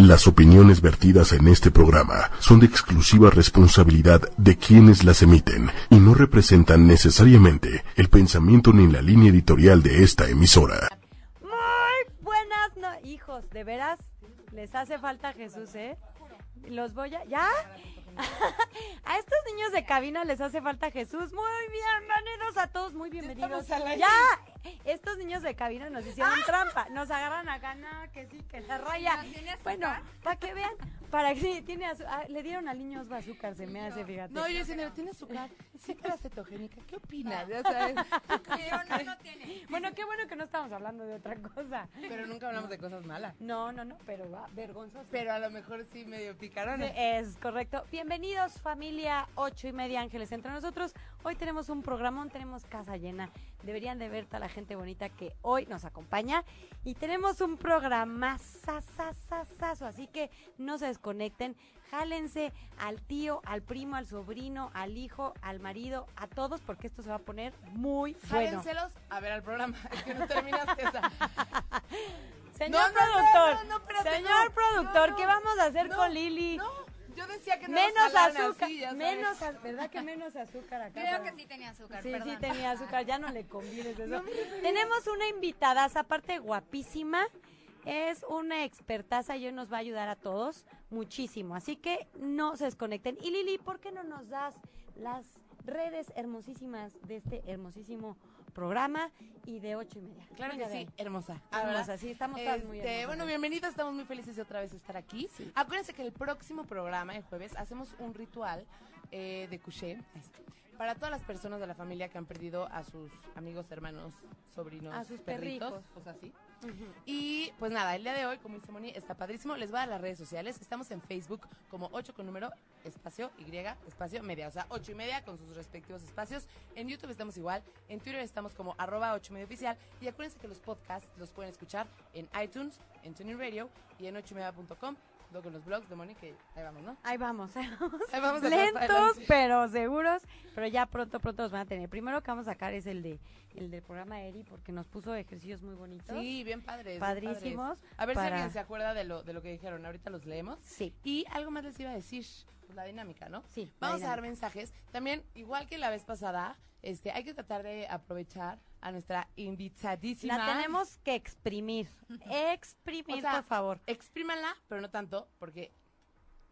Las opiniones vertidas en este programa son de exclusiva responsabilidad de quienes las emiten y no representan necesariamente el pensamiento ni la línea editorial de esta emisora. Muy buenas no hijos, de veras les hace falta Jesús, ¿eh? Los voy a ¿Ya? a estos niños de cabina les hace falta Jesús. Muy bienvenidos a todos, muy bienvenidos. Ya, estos niños de cabina nos hicieron trampa, nos agarran a ganar, que sí, que se raya. Bueno, para que vean, para que sí, tiene azu- ah, le dieron al niño Osva azúcar, se me hace, fíjate. No, yo decía, ¿tiene azúcar? Sí, que era cetogénica. ¿Qué opinas? Ya sabes. Pero no lo tiene. Bueno, qué bueno que no estamos hablando de otra cosa. Pero nunca hablamos de cosas malas. No, no, no, pero va, vergonzoso. Pero a lo mejor sí medio picaron. Sí, Es correcto. Bienvenidos familia ocho y media Ángeles entre nosotros. Hoy tenemos un programón, tenemos casa llena. Deberían de ver toda la gente bonita que hoy nos acompaña. Y tenemos un programa sasasasazo, así que no se desconecten. Jálense al tío, al primo, al sobrino, al hijo, al marido, a todos, porque esto se va a poner muy bueno. Jálenselos a ver al programa. Es que no terminaste esa. Señor No, no, no, productor, no, señor productor, ¿qué vamos a hacer con Lili? Yo decía que no menos azúcar, así, menos, az- ¿verdad que menos azúcar acá? Creo que sí tenía azúcar, Sí, perdón. sí tenía azúcar, ya no le convienes eso. Tenemos una invitada, aparte guapísima, es una expertaza y hoy nos va a ayudar a todos muchísimo, así que no se desconecten. Y Lili, ¿por qué no nos das las redes hermosísimas de este hermosísimo programa y de ocho y media? Claro que sí, hermosa. Hermosa, sí, estamos todas muy Este, hermosas. Bueno, bienvenidos, estamos muy felices de otra vez estar aquí. Acuérdense que el próximo programa, el jueves, hacemos un ritual eh, de couché para todas las personas de la familia que han perdido a sus amigos, hermanos, sobrinos, A sus perritos, perrijos. cosas así. Y pues nada, el día de hoy, como dice Moni, está padrísimo. Les voy a las redes sociales. Estamos en Facebook como 8 con número, espacio, Y, espacio, media. O sea, 8 y media con sus respectivos espacios. En YouTube estamos igual. En Twitter estamos como arroba 8 y media oficial. Y acuérdense que los podcasts los pueden escuchar en iTunes, en Tuning Radio y en 8 y media.com. Con los blogs de Moni, que ahí vamos, ¿no? Ahí vamos, ahí vamos. Ahí vamos atrás, Lentos, pero seguros. Pero ya pronto, pronto los van a tener. Primero que vamos a sacar es el de el del programa Eri, porque nos puso ejercicios muy bonitos. Sí, bien padres. bien Padrísimos. padres. A ver si alguien se acuerda de lo, de lo que dijeron. Ahorita los leemos. Sí, Y algo más les iba a decir, pues la dinámica, ¿no? sí. Vamos a dar mensajes. También, igual que la vez pasada, este, hay que tratar de aprovechar a nuestra invitadísima. La tenemos que exprimir. Exprimir, O sea, por favor. Exprímanla, pero no tanto, porque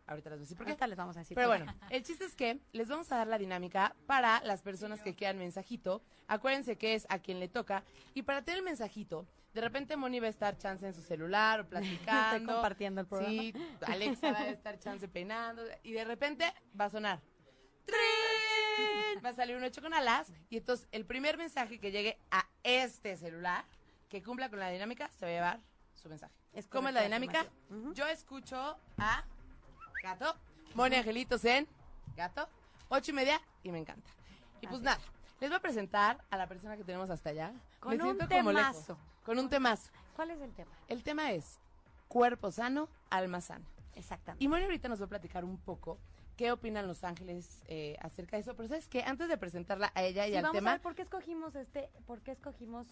ahorita les voy a decir por qué. Ahorita les vamos a decir. Pero bueno, el chiste es que les vamos a dar la dinámica para las personas que quieran mensajito. Acuérdense que es a quien le toca. Y para tener el mensajito, de repente Moni va a estar chance en su celular o platicando. Estoy compartiendo el programa. Sí, Alexa va a estar chance peinando. Y de repente va a sonar. Va a salir un hecho con alas. Y entonces el primer mensaje que llegue a este celular, que cumpla con la dinámica, se va a llevar su mensaje. Es ¿Cómo es la dinámica? Yo escucho a Gato, Moni Angelitos en Gato, ocho y media y me encanta. Y pues Así nada, les voy a presentar a la persona que tenemos hasta allá. Con Me un siento como lejos. temazo. Con un temazo. ¿Cuál es el tema? El tema es cuerpo sano, alma sana. Exactamente. Y Moni ahorita nos va a platicar un poco qué opinan los ángeles eh, acerca de eso. Pero sabes que antes de presentarla a ella y Sí, al vamos a tema, ver por qué escogimos este, por qué escogimos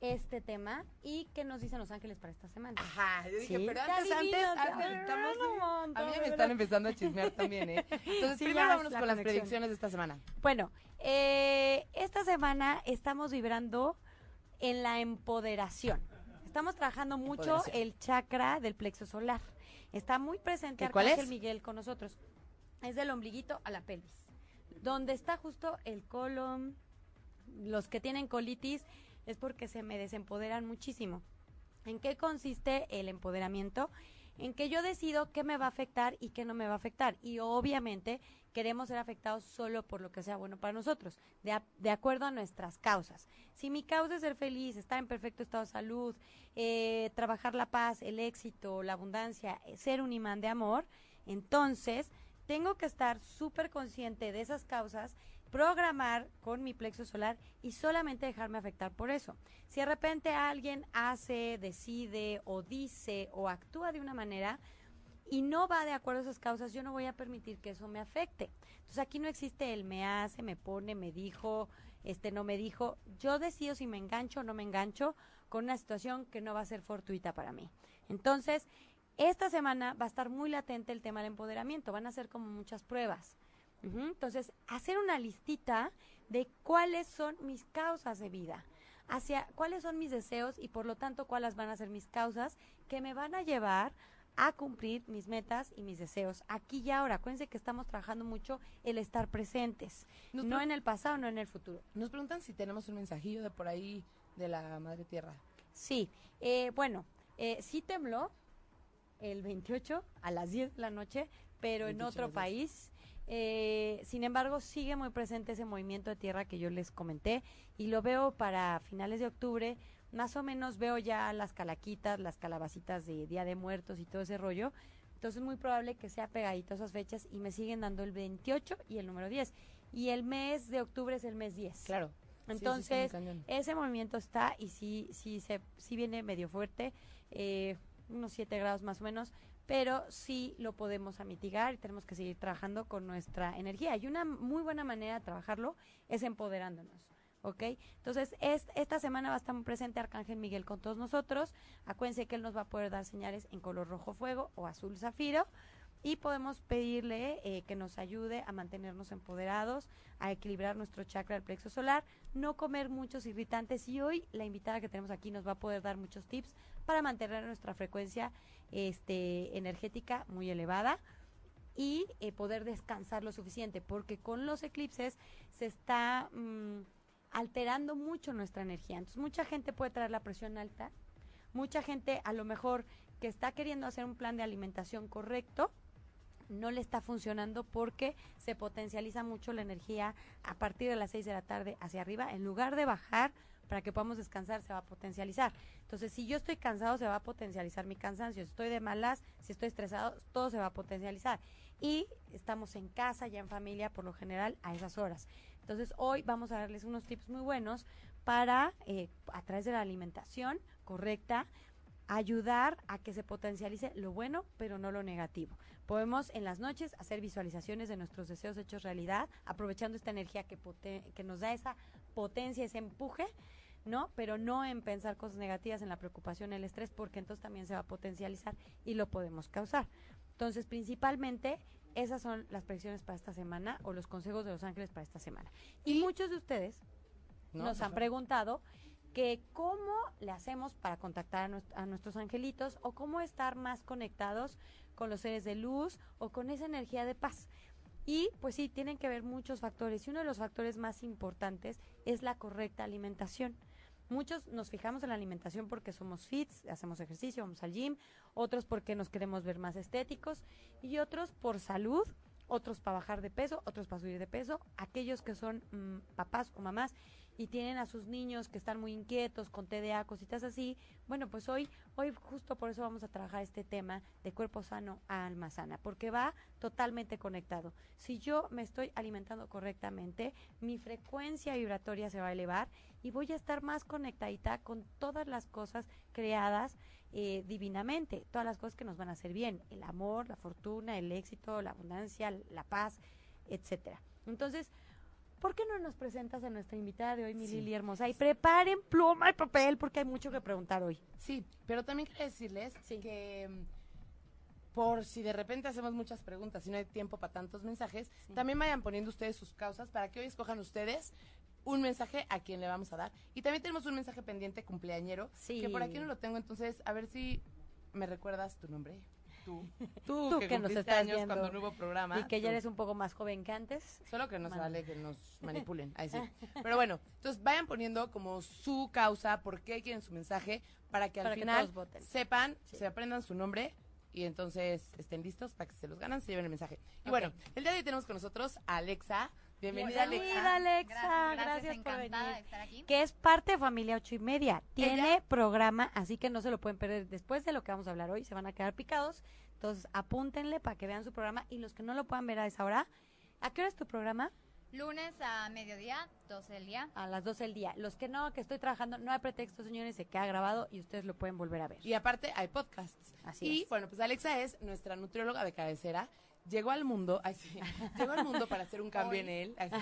este tema y qué nos dicen los ángeles para esta semana. Ajá, yo dije, Sí, pero te antes, antes, antes, estamos- montón, a mí ya me están empezando a chismear también, ¿eh? Entonces, Sí, primero vámonos la con las predicciones de esta semana. Bueno, eh, esta semana estamos vibrando en la empoderación. Estamos trabajando mucho el chakra del plexo solar. Está muy presente ¿Qué, cuál Arcángel es? Miguel con nosotros. Es del ombliguito a la pelvis. Donde está justo el colon, los que tienen colitis, es porque se me desempoderan muchísimo. ¿En qué consiste el empoderamiento? En que yo decido qué me va a afectar y qué no me va a afectar. Y obviamente queremos ser afectados solo por lo que sea bueno para nosotros, de, acuerdo a nuestras causas. Si mi causa es ser feliz, estar en perfecto estado de salud, eh, trabajar la paz, el éxito, la abundancia, eh, ser un imán de amor, entonces tengo que estar súper consciente de esas causas, programar con mi plexo solar y solamente dejarme afectar por eso. Si de repente alguien hace, decide o dice o actúa de una manera y no va de acuerdo a esas causas, yo no voy a permitir que eso me afecte. Entonces aquí no existe el me hace, me pone, me dijo, este no me dijo. Yo decido si me engancho o no me engancho con una situación que no va a ser fortuita para mí. Entonces, Esta semana va a estar muy latente el tema del empoderamiento, van a ser como muchas pruebas. Entonces, hacer una listita de cuáles son mis causas de vida, hacia cuáles son mis deseos y por lo tanto cuáles van a ser mis causas que me van a llevar a cumplir mis metas y mis deseos aquí y ahora. Acuérdense que estamos trabajando mucho el estar presentes, Nos no en el pasado, no en el futuro. Nos preguntan si tenemos un mensajillo de por ahí de la Madre Tierra. Sí, eh, bueno, eh, sí tembló el 28 a las 10 de la noche, pero en 28 a otro las 10. país. Eh, sin embargo, sigue muy presente ese movimiento de tierra que yo les comenté y lo veo para finales de octubre. Más o menos veo ya las calaquitas, las calabacitas de Día de Muertos y todo ese rollo. Entonces es muy probable que sea pegadito a esas fechas y me siguen dando el 28 y el número 10. Y el mes de octubre es el mes 10. Claro. Sí, sí, Entonces, ese movimiento está y sí, sí, se, sí viene medio fuerte, eh, unos 7 grados más o menos, pero sí lo podemos mitigar y tenemos que seguir trabajando con nuestra energía. Y una muy buena manera de trabajarlo es empoderándonos. ¿Ok? Entonces, es, esta semana va a estar presente Arcángel Miguel con todos nosotros. Acuérdense que él nos va a poder dar señales en color rojo fuego o azul zafiro. Y podemos pedirle eh, que nos ayude a mantenernos empoderados, a equilibrar nuestro chakra del plexo solar, no comer muchos irritantes. Y hoy la invitada que tenemos aquí nos va a poder dar muchos tips para mantener nuestra frecuencia este, energética muy elevada y eh, poder descansar lo suficiente, porque con los eclipses se está mm, alterando mucho nuestra energía. Entonces, mucha gente puede traer la presión alta, mucha gente a lo mejor que está queriendo hacer un plan de alimentación correcto, no le está funcionando porque se potencializa mucho la energía a partir de las 6 de la tarde hacia arriba. En lugar de bajar para que podamos descansar, se va a potencializar. Entonces, si yo estoy cansado, se va a potencializar mi cansancio. Si estoy de malas, si estoy estresado, todo se va a potencializar. Y estamos en casa, ya en familia, por lo general, a esas horas. Entonces, hoy vamos a darles unos tips muy buenos para, eh, a través de la alimentación correcta, ayudar a que se potencialice lo bueno, pero no lo negativo. Podemos en las noches hacer visualizaciones de nuestros deseos hechos realidad, aprovechando esta energía que, nos da esa potencia, ese empuje, ¿no? Pero no en pensar cosas negativas, en la preocupación, el estrés, porque entonces también se va a potencializar y lo podemos causar. Entonces, principalmente, esas son las predicciones para esta semana o los consejos de los ángeles para esta semana. Y, muchos de ustedes ¿No? nos han preguntado que cómo le hacemos para contactar a, a nuestros angelitos o cómo estar más conectados con los seres de luz o con esa energía de paz. Y pues sí, tienen que ver muchos factores y uno de los factores más importantes es la correcta alimentación. Muchos nos fijamos en la alimentación porque somos fits, hacemos ejercicio, vamos al gym, otros porque nos queremos ver más estéticos y otros por salud, otros para bajar de peso, otros para subir de peso, aquellos que son mm, papás o mamás y tienen a sus niños que están muy inquietos con TDA, cositas así, bueno, pues hoy hoy justo por eso vamos a trabajar este tema de cuerpo sano a alma sana, porque va totalmente conectado. Si yo me estoy alimentando correctamente, mi frecuencia vibratoria se va a elevar y voy a estar más conectadita con todas las cosas creadas eh, divinamente, todas las cosas que nos van a hacer bien, el amor, la fortuna, el éxito, la abundancia, la paz, etcétera. Entonces, ¿por qué no nos presentas a nuestra invitada de hoy, mi Sí. Lili hermosa? Y preparen pluma y papel porque hay mucho que preguntar hoy. Sí, pero también quería decirles Sí. que por si de repente hacemos muchas preguntas y no hay tiempo para tantos mensajes, Sí. también vayan poniendo ustedes sus causas para que hoy escojan ustedes un mensaje a quien le vamos a dar. Y también tenemos un mensaje pendiente cumpleañero, Sí. que por aquí no lo tengo, entonces a ver si me recuerdas tu nombre. Tú, tú, Tú que, que nos estás años viendo cuando no hubo programa. y que ya eres un poco más joven que antes. Solo que no se vale que nos manipulen. Ahí sí. Pero bueno, entonces vayan poniendo como su causa, por qué quieren su mensaje, para que al Para final voten. sepan, Sí. se aprendan su nombre y entonces estén listos para que se los ganan, se lleven el mensaje. Y bueno, el día de hoy tenemos con nosotros a Alexa. Bienvenida, Bienvenida, Alexa. Alexa. Gracias, por encantada venir. de estar aquí. Que es parte de Familia Ocho y Media. Tiene Ella- programa, así que no se lo pueden perder. Después de lo que vamos a hablar hoy, se van a quedar picados. Entonces, apúntenle para que vean su programa. Y los que no lo puedan ver a esa hora, ¿a qué hora es tu programa? Lunes a mediodía, 12 del día. A las 12 del día. Los que no, que estoy trabajando, no hay pretexto, señores, se queda grabado y ustedes lo pueden volver a ver. Y aparte hay podcasts. Así y es. bueno, pues Alexa es nuestra nutrióloga de cabecera. Llegó al mundo, ay, sí, llegó al mundo para hacer un cambio en él. ay, sí.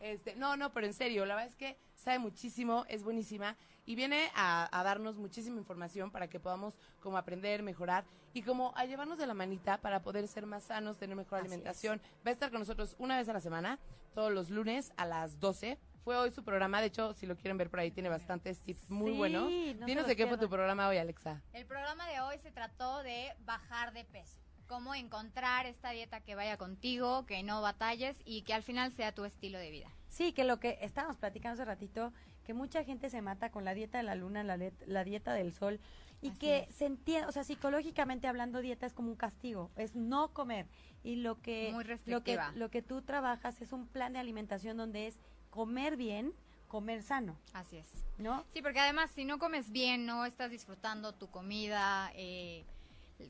Este, no, no, pero en serio, la verdad es que sabe muchísimo, es buenísima y viene a, a darnos muchísima información para que podamos como aprender, mejorar y como a llevarnos de la manita para poder ser más sanos, tener mejor Así alimentación. Va a estar con nosotros una vez a la semana, todos los lunes a las 12. Fue hoy su programa, de hecho, si lo quieren ver por ahí, tiene bastantes tips muy Sí, buenos. Dinos de qué fue tu programa hoy, Alexa. El programa de hoy se trató de bajar de peso. Cómo encontrar esta dieta que vaya contigo, que no batalles y que al final sea tu estilo de vida. Sí, que lo que estábamos platicando hace ratito, que mucha gente se mata con la dieta de la luna, la, la dieta del sol, y Así que es. se entiende, o sea, psicológicamente hablando, dieta es como un castigo, es no comer. Y lo que, Muy lo que, lo que tú trabajas es un plan de alimentación donde es comer bien, comer sano, Así es. ¿no? Sí, porque además si no comes bien, no estás disfrutando tu comida, eh,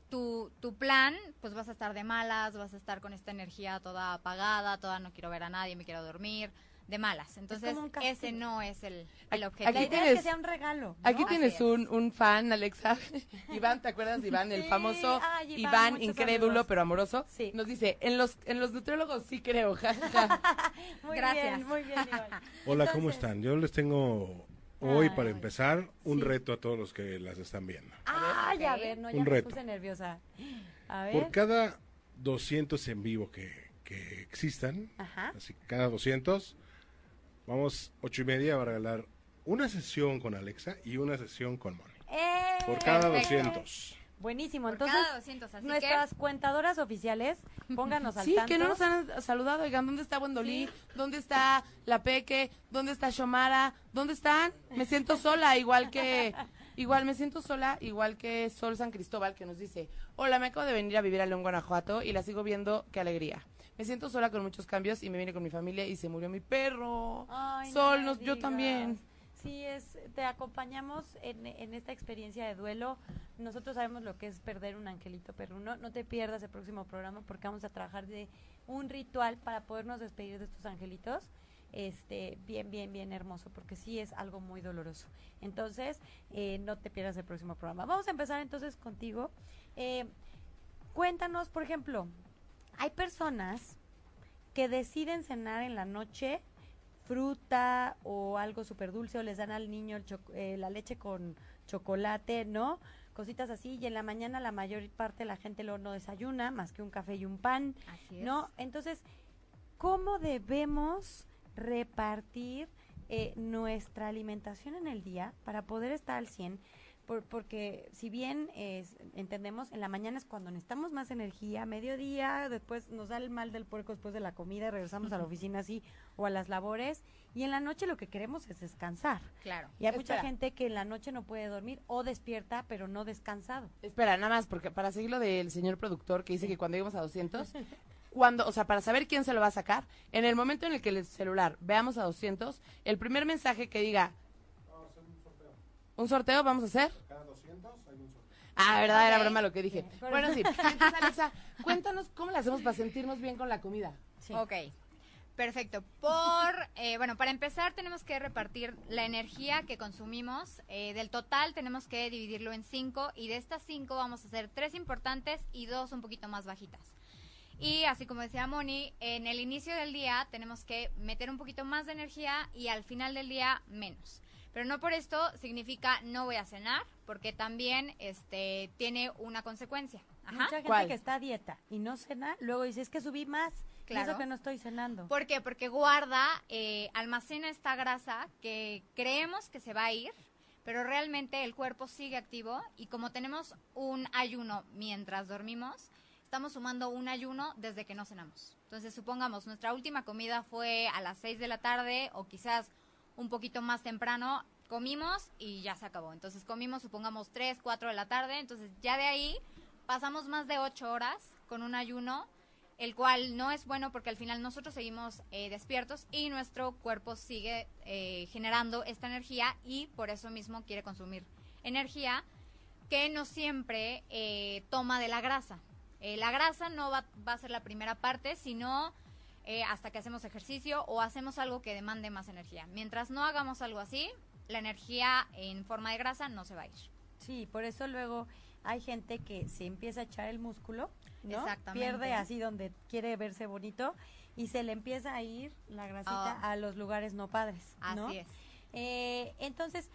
tu, tu plan, pues vas a estar de malas, vas a estar con esta energía toda apagada, toda no quiero ver a nadie, me quiero dormir, de malas. Entonces ese no es el, Aquí- el objetivo. aquí idea es tienes- que sea un regalo. ¿no? Aquí tienes es. un, un fan, Alexa. Iván, ¿te acuerdas de Iván? El Sí, famoso ay, Iván, incrédulo pero amoroso. Sí. Nos dice, en los, en los nutriólogos sí creo. Muy Gracias. bien, muy bien, Iván. Hola, ¿cómo están? Yo les tengo hoy, Ay, para empezar, un sí. reto a todos los que las están viendo. Ay, a Ok. ver, no, ya Un me reto. puse nerviosa. A ver. Por cada 200 en vivo que, que existan, Ajá. así que cada 200, vamos, ocho y media, va a regalar una sesión con Alexa y una sesión con Moni. ¡Eh! Por cada Perfecto. 200. Buenísimo. Por Entonces, cada 200, así nuestras cuentadoras oficiales, pónganos al Sí, tanto. que no nos han saludado. Oigan, ¿dónde está Wendolí? ¿Dónde está La Peque? ¿Dónde está Shomara? ¿Dónde están? Me siento sola, igual que... Igual, me siento sola, igual que Sol San Cristóbal, que nos dice, hola, me acabo de venir a vivir a León, Guanajuato, y la sigo viendo, qué alegría. Me siento sola con muchos cambios y me vine con mi familia y se murió mi perro. Ay, Sol, no nos, yo también. Sí, es, te acompañamos en, en esta experiencia de duelo. Nosotros sabemos lo que es perder un angelito perruno. No te pierdas el próximo programa porque vamos a trabajar de un ritual para podernos despedir de estos angelitos. Este, bien, bien, bien hermoso, porque sí es algo muy doloroso. Entonces, eh, no te pierdas el próximo programa. Vamos a empezar entonces contigo. Eh, cuéntanos, por ejemplo, hay personas que deciden cenar en la noche fruta o algo súper dulce o les dan al niño el eh, la leche con chocolate, ¿no? Cositas así y en la mañana la mayor parte de la gente lo no desayuna más que un café y un pan, Así es. ¿no? Entonces, ¿cómo debemos repartir eh, nuestra alimentación en el día para poder estar al 100? Por- porque si bien es- entendemos, en la mañana es cuando necesitamos más energía, mediodía, después nos da el mal del puerco después de la comida y regresamos a la oficina así o a las labores, y en la noche lo que queremos es descansar. Claro. Y hay mucha gente que en la noche no puede dormir o despierta pero no descansado. Espera, nada más, porque para seguir lo del señor productor que dice que cuando lleguemos a 200, cuando, o sea, para saber quién se lo va a sacar, en el momento en el que el celular veamos a 200, el primer mensaje que diga... ¿Un sorteo vamos a hacer? Cada 200 hay un sorteo. Ah, verdad, era broma lo que dije. Bueno, sí. Entonces, Alexa, cuéntanos cómo le hacemos para sentirnos bien con la comida. Sí. Ok, perfecto. Por, eh, bueno, para empezar tenemos que repartir la energía que consumimos. Eh, del total tenemos que dividirlo en cinco y de estas cinco vamos a hacer tres importantes y dos un poquito más bajitas. Y así como decía Moni, en el inicio del día tenemos que meter un poquito más de energía y al final del día menos. Pero no por esto significa no voy a cenar, porque también este tiene una consecuencia. Ajá. Mucha gente ¿Cuál? que está a dieta y no cena, luego dice, es que subí más, Claro. eso que no estoy cenando. ¿Por qué? Porque guarda, eh, almacena esta grasa que creemos que se va a ir, pero realmente el cuerpo sigue activo y como tenemos un ayuno mientras dormimos, estamos sumando un ayuno desde que no cenamos. Entonces, supongamos, nuestra última comida fue a las 6 de la tarde o quizás un poquito más temprano, comimos y ya se acabó. Entonces, comimos, supongamos, 3, 4 de la tarde, entonces ya de ahí pasamos más de 8 horas con un ayuno el cual no es bueno porque al final nosotros seguimos eh, despiertos y nuestro cuerpo sigue eh, generando esta energía y por eso mismo quiere consumir energía que no siempre eh, toma de la grasa. Eh, la grasa no va, va a ser la primera parte, sino eh, hasta que hacemos ejercicio o hacemos algo que demande más energía. Mientras no hagamos algo así, la energía en forma de grasa no se va a ir. Sí, por eso luego hay gente que se empieza a echar el músculo, ¿no? Exactamente. Pierde así donde quiere verse bonito y se le empieza a ir la grasita Ah. a los lugares no padres, ¿no? Así es. Eh, entonces,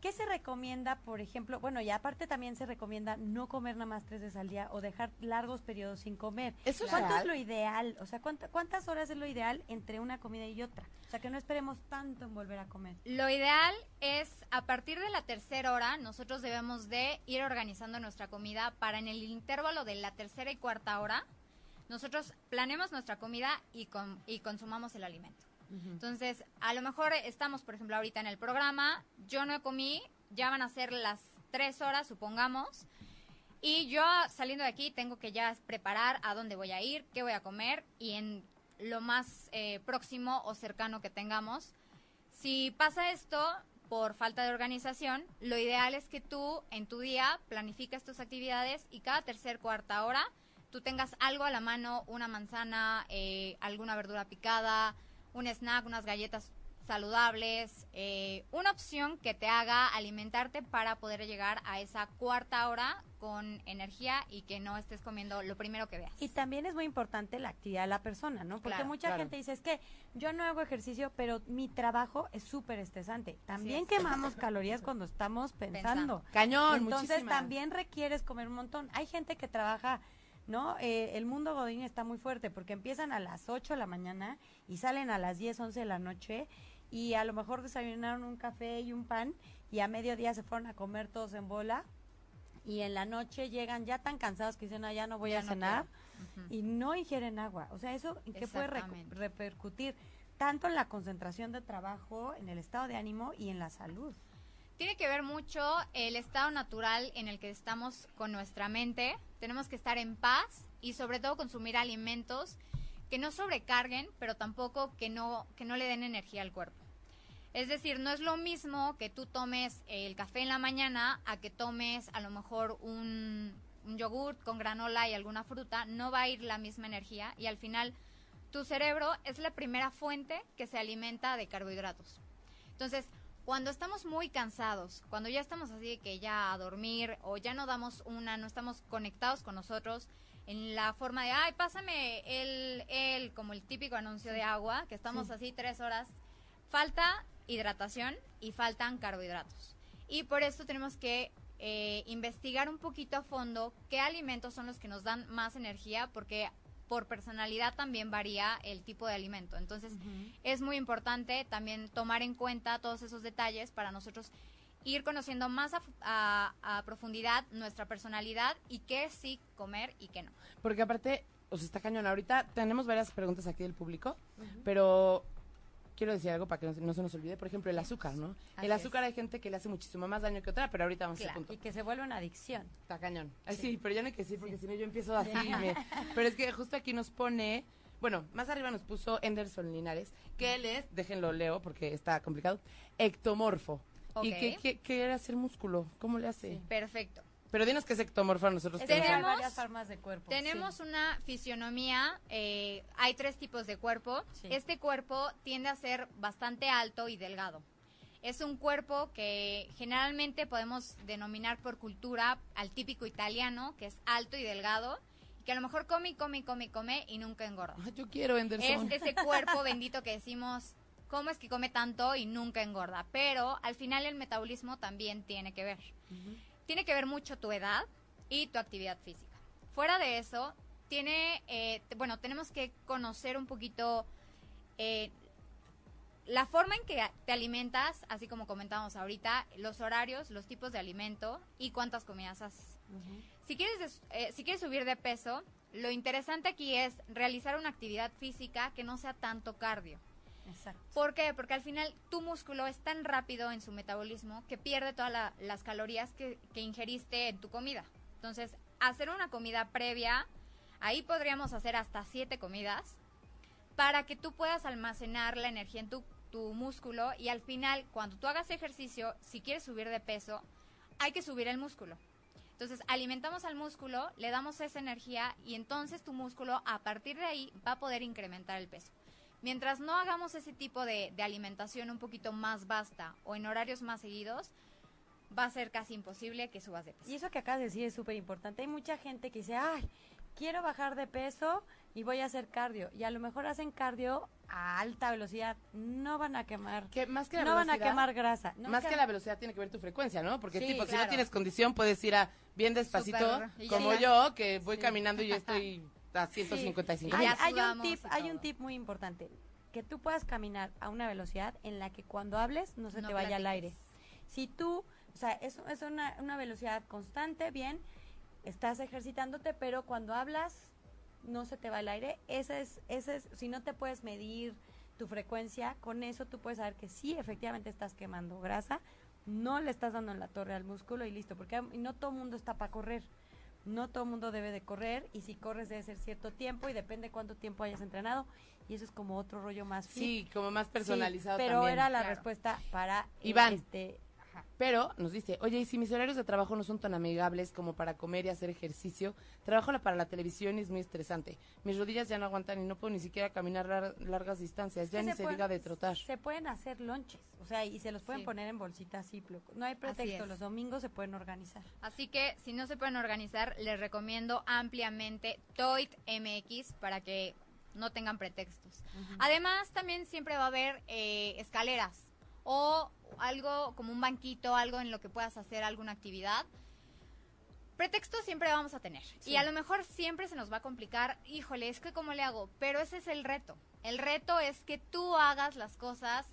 ¿qué se recomienda, por ejemplo? Bueno, y aparte también se recomienda no comer nada más tres veces al día o dejar largos periodos sin comer. ¿Eso es ¿Cuánto real? es lo ideal? O sea, ¿cuánta- ¿cuántas horas es lo ideal entre una comida y otra? O sea, que no esperemos tanto en volver a comer. Lo ideal es a partir de la tercera hora nosotros debemos de ir organizando nuestra comida para en el intervalo de la tercera y cuarta hora nosotros planeemos nuestra comida y, con- y consumamos el alimento. Entonces, a lo mejor estamos, por ejemplo, ahorita en el programa, yo no comí, ya van a ser las tres horas, supongamos, y yo saliendo de aquí tengo que ya preparar a dónde voy a ir, qué voy a comer y en lo más eh, próximo o cercano que tengamos. Si pasa esto por falta de organización, lo ideal es que tú en tu día planifiques tus actividades y cada tercer, cuarta hora tú tengas algo a la mano, una manzana, eh, alguna verdura picada, un snack, unas galletas saludables, eh, una opción que te haga alimentarte para poder llegar a esa cuarta hora con energía y que no estés comiendo lo primero que veas. Y también es muy importante la actividad de la persona, ¿no? Porque Claro, mucha claro. gente dice, es que yo no hago ejercicio, pero mi trabajo es súper estresante. También es. quemamos calorías cuando estamos pensando. Pensando. Cañón, Entonces muchísimas. también requieres comer un montón. Hay gente que trabaja, ¿no? Eh, el mundo godín está muy fuerte porque empiezan a las 8 de la mañana y salen a las 10, 11 de la noche y a lo mejor desayunaron un café y un pan y a mediodía se fueron a comer todos en bola y en la noche llegan ya tan cansados que dicen, ah, ya no voy Ya a no cenar y no ingieren agua. O sea, ¿eso en qué puede repercutir? Tanto en la concentración de trabajo, en el estado de ánimo y en la salud. Tiene que ver mucho el estado natural en el que estamos con nuestra mente. Tenemos que estar en paz y sobre todo consumir alimentos que no sobrecarguen, pero tampoco que no, que no le den energía al cuerpo. Es decir, no es lo mismo que tú tomes el café en la mañana a que tomes a lo mejor un, un yogurt con granola y alguna fruta. No va a ir la misma energía y al final tu cerebro es la primera fuente que se alimenta de carbohidratos. Entonces, cuando estamos muy cansados, cuando ya estamos así de que ya a dormir o ya no damos una, no estamos conectados con nosotros en la forma de, ay, pásame el, el, como el típico anuncio de agua, que estamos así tres horas, falta hidratación y faltan carbohidratos. Y por esto tenemos que eh, investigar un poquito a fondo qué alimentos son los que nos dan más energía, porque por personalidad también varía el tipo de alimento. Entonces, es muy importante también tomar en cuenta todos esos detalles para nosotros ir conociendo más a, a- a profundidad nuestra personalidad y qué sí comer y qué no. Porque aparte, o sea, está cañón. Ahorita tenemos varias preguntas aquí del público, pero quiero decir algo para que no, se- no se nos olvide. Por ejemplo, el azúcar, ¿no? Así el azúcar es. hay gente que le hace muchísimo más daño que otra, pero ahorita vamos a ese punto. Y que se vuelve una adicción. Está cañón. Ay, sí. pero ya no hay que decir porque si no yo empiezo así. y me- Pero es que justo aquí nos pone, bueno, más arriba nos puso Enderson Linares, que él es, déjenlo leo porque está complicado, ectomorfo. ¿Y qué, qué, qué quiere hacer músculo? ¿Cómo le hace? Perfecto. Pero dinos que es ectomorfo a nosotros. Es hay Tenemos- varias formas de cuerpo. Tenemos sí. una fisionomía, eh, hay tres tipos de cuerpo. Sí. Este cuerpo tiende a ser bastante alto y delgado. Es un cuerpo que generalmente podemos denominar por cultura al típico italiano, que es alto y delgado, y que a lo mejor come y come y come y come y nunca engorda. Yo quiero Es Enderson. ese cuerpo bendito que decimos, ¿cómo es que come tanto y nunca engorda? Pero al final el metabolismo también tiene que ver. Tiene que ver mucho tu edad y tu actividad física. Fuera de eso, tiene, eh, bueno, tenemos que conocer un poquito eh, la forma en que te alimentas, así como comentábamos ahorita, los horarios, los tipos de alimento y cuántas comidas haces. Si quieres, eh, si quieres subir de peso, lo interesante aquí es realizar una actividad física que no sea tanto cardio. Exacto. ¿Por qué? Porque al final tu músculo es tan rápido en su metabolismo que pierde todas la- las calorías que, que ingeriste en tu comida. Entonces, hacer una comida previa, ahí podríamos hacer hasta siete comidas para que tú puedas almacenar la energía en tu, tu músculo y al final, cuando tú hagas ejercicio, si quieres subir de peso, hay que subir el músculo. Entonces, alimentamos al músculo, le damos esa energía y entonces tu músculo a partir de ahí va a poder incrementar el peso. Mientras no hagamos ese tipo de, de alimentación un poquito más vasta o en horarios más seguidos, va a ser casi imposible que subas de peso. Y eso que acabas de decir es súper importante. Hay mucha gente que dice, ay, quiero bajar de peso y voy a hacer cardio. Y a lo mejor hacen cardio a alta velocidad. No van a quemar. Que más que la no van a quemar grasa. No, más que la velocidad tiene que ver tu frecuencia, ¿no? Porque Sí, tipo, si no tienes condición, puedes ir a bien despacito, ya como yo, que voy caminando y estoy a 155. Hay, un tip, hay un tip muy importante. Que tú puedas caminar a una velocidad en la que cuando hables no se No te vaya al aire. platiques. Si tú, o sea, es, es una, una velocidad constante, bien, estás ejercitándote, pero cuando hablas no se te va el aire. Ese es, ese es, si no te puedes medir tu frecuencia, con eso tú puedes saber que sí, efectivamente estás quemando grasa, no le estás dando en la torre al músculo y listo, porque no todo mundo está para correr. No todo mundo debe de correr y si corres debe ser cierto tiempo y depende cuánto tiempo hayas entrenado y eso es como otro rollo más fit. Sí, como más Sí, personalizado pero también. era la Claro. respuesta para Iván. este ajá. Pero nos dice, oye, y si mis horarios de trabajo no son tan amigables como para comer y hacer ejercicio, trabajo para la televisión y es muy estresante. Mis rodillas ya no aguantan y no puedo ni siquiera caminar lar- largas distancias, ya ni se se pueden- diga de trotar. Se pueden hacer lonches, o sea, y se los pueden Sí. poner en bolsitas Ziploc. No hay pretexto, los domingos se pueden organizar. Así que si no se pueden organizar, les recomiendo ampliamente Toit MX para que no tengan pretextos. Además, también siempre va a haber eh, escaleras o algo como un banquito, algo en lo que puedas hacer alguna actividad. Pretextos siempre vamos a tener. Y a lo mejor siempre se nos va a complicar, híjole, es que cómo le hago, pero ese es el reto. El reto es que tú hagas las cosas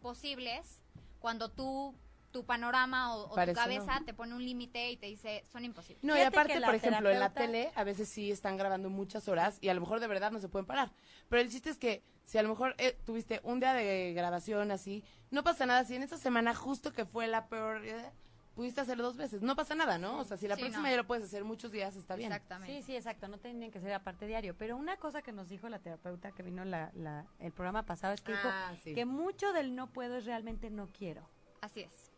posibles cuando tú tu panorama o, o tu cabeza no. te pone un límite y te dice son imposibles. No, y aparte, por ejemplo, en la tele a veces sí están grabando muchas horas y a lo mejor de verdad no se pueden parar. Pero el chiste es que si a lo mejor eh, tuviste un día de grabación así, no pasa nada. Si en esa semana justo que fue la peor, eh, pudiste hacerlo dos veces, no pasa nada, ¿no? O sea, si la Sí, próxima no. ya lo puedes hacer muchos días, está bien. Exactamente. Sí, sí, exacto, no tienen que ser aparte diario. Pero una cosa que nos dijo la terapeuta que vino la, la- el programa pasado es que Ah, dijo sí. que mucho del no puedo es realmente no quiero. Así es.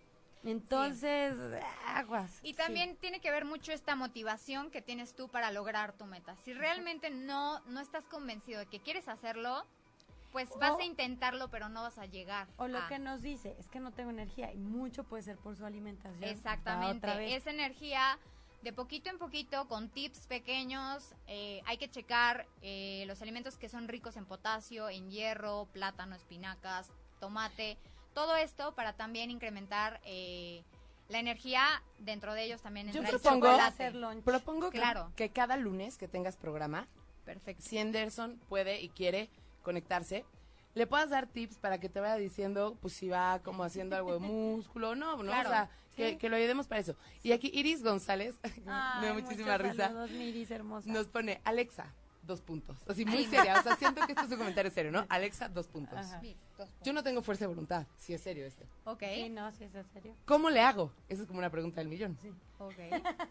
Entonces, aguas. Y también tiene que ver mucho esta motivación que tienes tú para lograr tu meta. Si realmente no, no estás convencido de que quieres hacerlo, pues vas O- a intentarlo, pero no vas a llegar. O lo a- que nos dice es que no tengo energía y mucho puede ser por su alimentación. Exactamente. Esa energía de poquito en poquito, con tips pequeños, eh, hay que checar eh, los alimentos que son ricos en potasio, en hierro, plátano, espinacas, tomate, todo esto para también incrementar eh, la energía dentro de ellos también. Yo propongo- chocolate. hacer lunch. Propongo que, Claro. que cada lunes que tengas programa, Perfecto. si Anderson puede y quiere conectarse, le puedas dar tips para que te vaya diciendo, pues si va como haciendo algo de músculo o no, ¿no? Claro, o sea, que, sí. que lo ayudemos para eso. Y aquí Iris González, Ay, me da muchísima risa, saludos, Miris, hermosa. nos pone, Alexa, dos puntos. Así muy Ay. seria, o sea, siento que esto es un comentario serio, ¿no? Alexa, dos puntos. Sí, dos Yo no tengo fuerza de voluntad, si es serio esto. Ok. Sí, no, sí, es en serio. ¿Cómo le hago? Esa es como una pregunta del millón. Ok.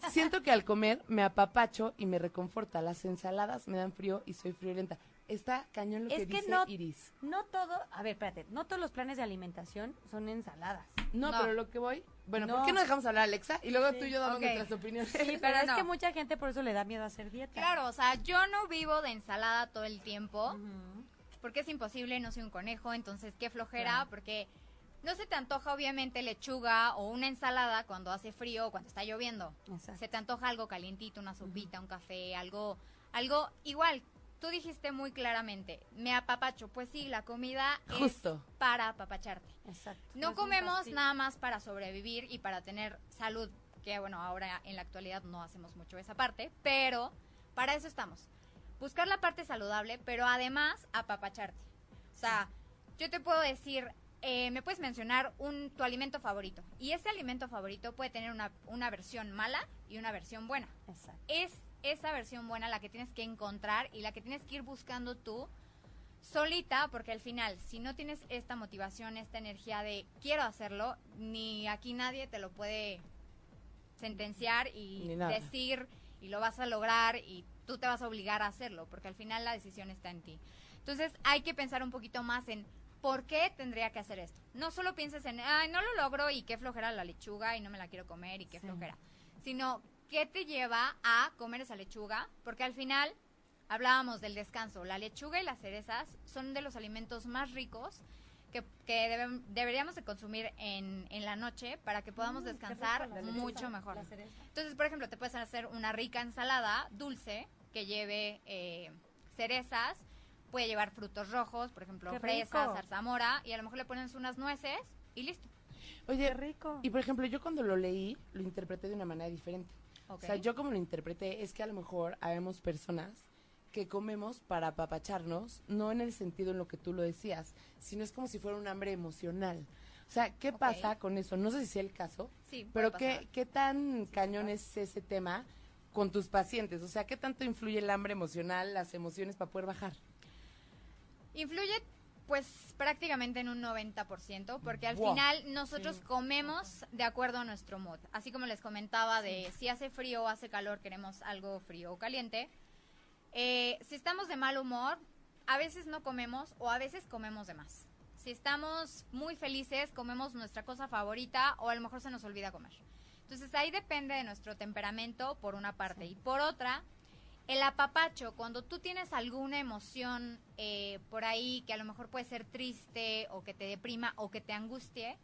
Siento que al comer me apapacho y me reconforta. Las ensaladas me dan frío y soy friolenta. Está cañón lo que Es que dice no- Iris. No todo, a ver, espérate, no todos los planes de alimentación son ensaladas. No, No. pero lo que voy... Bueno, No. ¿por qué no dejamos hablar a Alexa? Y luego tú y yo damos nuestras opiniones. Sí, pero es no. que mucha gente por eso le da miedo a hacer dieta. Claro, o sea, yo no vivo de ensalada todo el tiempo. Porque es imposible, no soy un conejo, entonces qué flojera, Claro. porque no se te antoja obviamente lechuga o una ensalada cuando hace frío o cuando está lloviendo. Exacto. Se te antoja algo calientito, una sopita, un café, algo, algo igual. Tú dijiste muy claramente, me apapacho. Pues sí, la comida Justo. es para apapacharte. Exacto. No es un comemos nada más para sobrevivir y para tener salud, que bueno, ahora en la actualidad no hacemos mucho esa parte, pero para eso estamos. Buscar la parte saludable, pero además apapacharte. O sea, yo te puedo decir, eh, me puedes mencionar un tu alimento favorito. Y ese alimento favorito puede tener una, una versión mala y una versión buena. Exacto. Es esa versión buena la que tienes que encontrar y la que tienes que ir buscando tú solita, porque al final, si no tienes esta motivación, esta energía de quiero hacerlo, ni aquí nadie te lo puede sentenciar y decir y lo vas a lograr y tú te vas a obligar a hacerlo, porque al final la decisión está en ti. Entonces hay que pensar un poquito más en por qué tendría que hacer esto. No solo pienses en, ay, no lo logro y qué flojera la lechuga y no me la quiero comer y qué Sí. flojera, sino qué te lleva a comer esa lechuga, porque al final hablábamos del descanso. La lechuga y las cerezas son de los alimentos más ricos que, que deberíamos de consumir en, en la noche para que podamos descansar mucho mejor. Entonces, por ejemplo, te puedes hacer una rica ensalada dulce que lleve eh, cerezas, puede llevar frutos rojos, por ejemplo, ¡Qué fresas, rico! zarzamora, y a lo mejor le pones unas nueces y listo. Oye, Qué rico. y por ejemplo, yo cuando lo leí, lo interpreté de una manera diferente. O sea, yo como lo interpreté es que a lo mejor habemos personas que comemos para apapacharnos, no en el sentido en lo que tú lo decías, sino es como si fuera un hambre emocional. O sea, ¿qué pasa con eso? No sé si sea el caso, Sí, pero ¿qué. ¿qué tan cañón es ese tema con tus pacientes? O sea, ¿qué tanto influye el hambre emocional, las emociones para poder bajar? Influye pues prácticamente en un 90%, porque al Wow. final nosotros comemos de acuerdo a nuestro mood. Así como les comentaba de si hace frío o hace calor, queremos algo frío o caliente. Eh, si estamos de mal humor, a veces no comemos o a veces comemos de más. Si estamos muy felices, comemos nuestra cosa favorita o a lo mejor se nos olvida comer. Entonces ahí depende de nuestro temperamento por una parte. Y por otra, el apapacho, cuando tú tienes alguna emoción eh, por ahí que a lo mejor puede ser triste o que te deprima o que te angustie,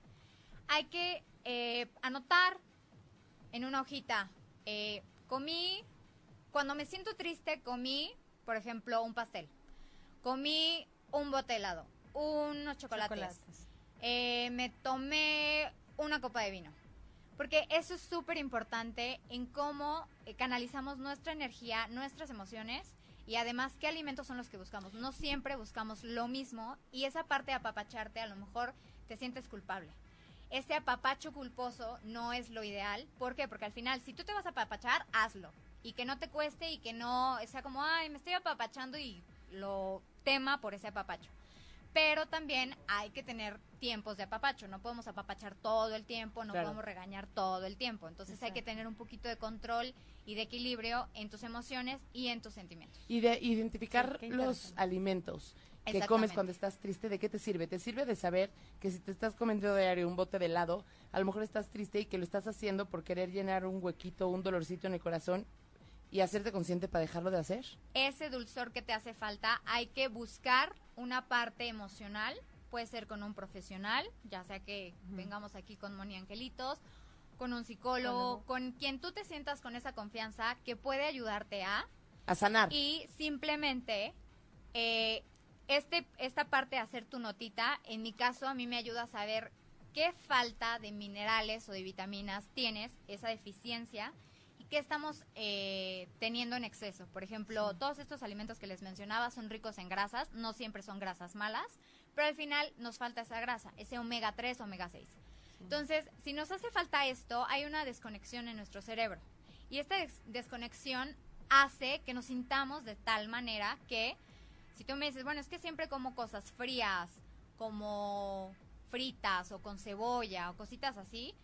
hay que eh, anotar en una hojita, eh, comí, cuando me siento triste, comí, por ejemplo, un pastel, comí un bote de helado, unos chocolates, Chocolates. me tomé una copa de vino. Porque eso es súper importante en cómo eh, canalizamos nuestra energía, nuestras emociones y además qué alimentos son los que buscamos. No siempre buscamos lo mismo y esa parte de apapacharte a lo mejor te sientes culpable. Ese apapacho culposo no es lo ideal. ¿Por qué? Porque al final, si tú te vas a apapachar, hazlo. Y que no te cueste y que no sea como, ay, me estoy apapachando y lo tema por ese apapacho pero también hay que tener tiempos de apapacho. No podemos apapachar todo el tiempo, no Claro. podemos regañar todo el tiempo. Entonces hay que tener un poquito de control y de equilibrio en tus emociones y en tus sentimientos. Y de identificar Sí, los alimentos que comes cuando estás triste, ¿de qué te sirve? Te sirve de saber que si te estás comiendo diario un bote de helado, a lo mejor estás triste y que lo estás haciendo por querer llenar un huequito, un dolorcito en el corazón y hacerte consciente para dejarlo de hacer. Ese dulzor que te hace falta, hay que buscar una parte emocional. Puede ser con un profesional, ya sea que vengamos aquí con Moni Angelitos, con un psicólogo, con quien tú te sientas con esa confianza que puede ayudarte a A sanar. Y simplemente, eh, este, esta parte de hacer tu notita, en mi caso, a mí me ayuda a saber qué falta de minerales o de vitaminas tienes, esa deficiencia, qué estamos eh, teniendo en exceso. Por ejemplo, todos estos alimentos que les mencionaba son ricos en grasas, no siempre son grasas malas, pero al final nos falta esa grasa, ese omega 3, omega 6. Entonces, si nos hace falta esto, hay una desconexión en nuestro cerebro. Y esta des- desconexión hace que nos sintamos de tal manera que si tú me dices, bueno, es que siempre como cosas frías, como fritas o con cebolla o cositas así,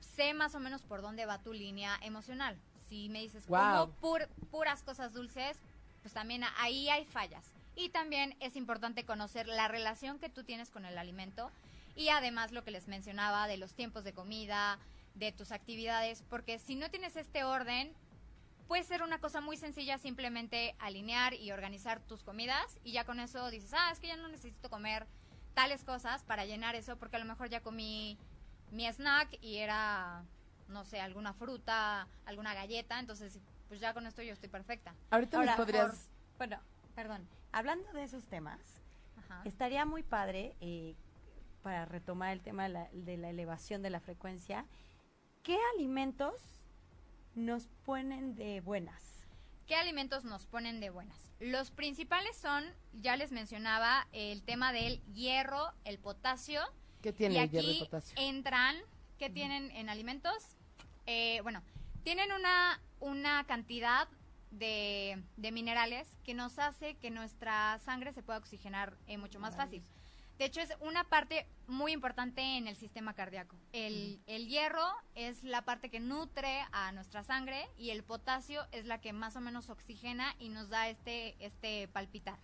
sé más o menos por dónde va tu línea emocional. Si me dices Guau. como pur- puras cosas dulces, pues también ahí hay fallas. Y también es importante conocer la relación que tú tienes con el alimento y además lo que les mencionaba de los tiempos de comida, de tus actividades, porque si no tienes este orden, puede ser una cosa muy sencilla simplemente alinear y organizar tus comidas y ya con eso dices, ah, es que ya no necesito comer tales cosas para llenar eso porque a lo mejor ya comí mi snack y era, no sé, alguna fruta, alguna galleta, entonces pues ya con esto yo estoy perfecta. Ahorita Ahora, nos podrías... por- bueno, perdón. Hablando de esos temas, Ajá. estaría muy padre, eh, para retomar el tema de la, de la elevación de la frecuencia, ¿qué alimentos nos ponen de buenas? ¿Qué alimentos nos ponen de buenas? Los principales son, ya les mencionaba, el tema del hierro, el potasio, ¿Qué tiene y el aquí hierro y potasio? entran, ¿qué tienen en alimentos? Eh, bueno, tienen una, una cantidad de, de minerales que nos hace que nuestra sangre se pueda oxigenar eh, mucho más fácil. De hecho, es una parte muy importante en el sistema cardíaco. El, el hierro es la parte que nutre a nuestra sangre y el potasio es la que más o menos oxigena y nos da este, este palpitar.